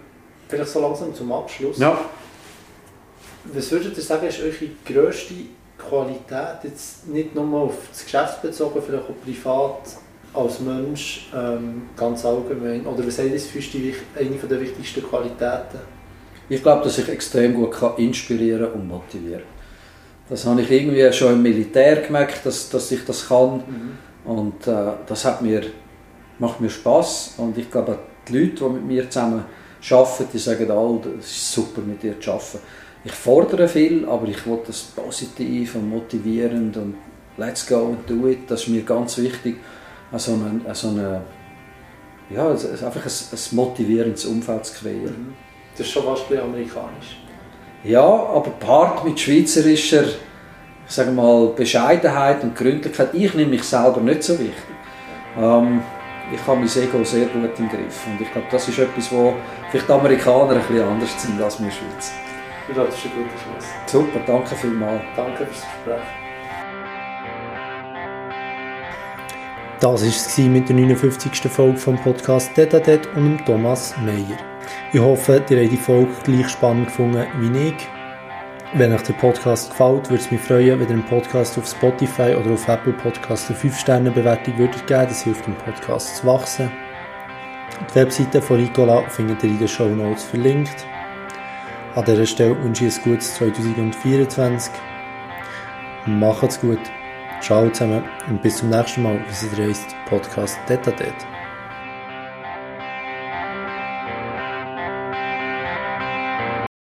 vielleicht so langsam zum Abschluss. Ja. Was würdet ihr sagen, ist eure grösste Qualität, jetzt nicht nur auf das Geschäft bezogen, vielleicht auch privat, als Mensch ähm, ganz allgemein? Oder was ist das für dich eine der wichtigsten Qualitäten? Ich glaube, dass ich extrem gut kann inspirieren und motivieren Das habe ich irgendwie schon im Militär gemerkt, dass, dass ich das kann. Mhm. Und äh, das hat mir, macht mir Spaß Und ich glaube, die Leute, die mit mir zusammen arbeiten, die sagen alle, es ist super, mit dir zu arbeiten. Ich fordere viel, aber ich will das positiv und motivierend und let's go and do it. Das ist mir ganz wichtig so eine, so eine ja, einfach ein, ein motivierendes Umfeld zu kreieren. Mhm. Das ist schon fast ein amerikanisch. Ja, aber Part mit schweizerischer ich sage mal, Bescheidenheit und Gründlichkeit. Ich nehme mich selber nicht so wichtig. Ähm, ich habe mein Ego sehr gut im Griff. Und ich glaube, das ist etwas, wo vielleicht die Amerikaner ein bisschen anders sind als wir Schweizer. Ja, das ist ein guter Schluss. Super, danke vielmals. Danke fürs Gespräch. Das war es mit der 59. Folge vom Podcast Detadet und Thomas Meyer. Ich hoffe, ihr habt die Folge gleich spannend gefunden wie ich. Wenn euch der Podcast gefällt, würde es mich freuen, wenn ihr den Podcast auf Spotify oder auf Apple Podcasts eine 5-Sterne-Bewertung würdet. Das hilft dem Podcast zu wachsen. Die Webseite von Nicola findet ihr in den Show Notes verlinkt. An dieser Stelle wünsche ich ein gutes 2024. Macht's gut. Ciao zusammen und bis zum nächsten Mal, wie es heißt, Podcast Detatet.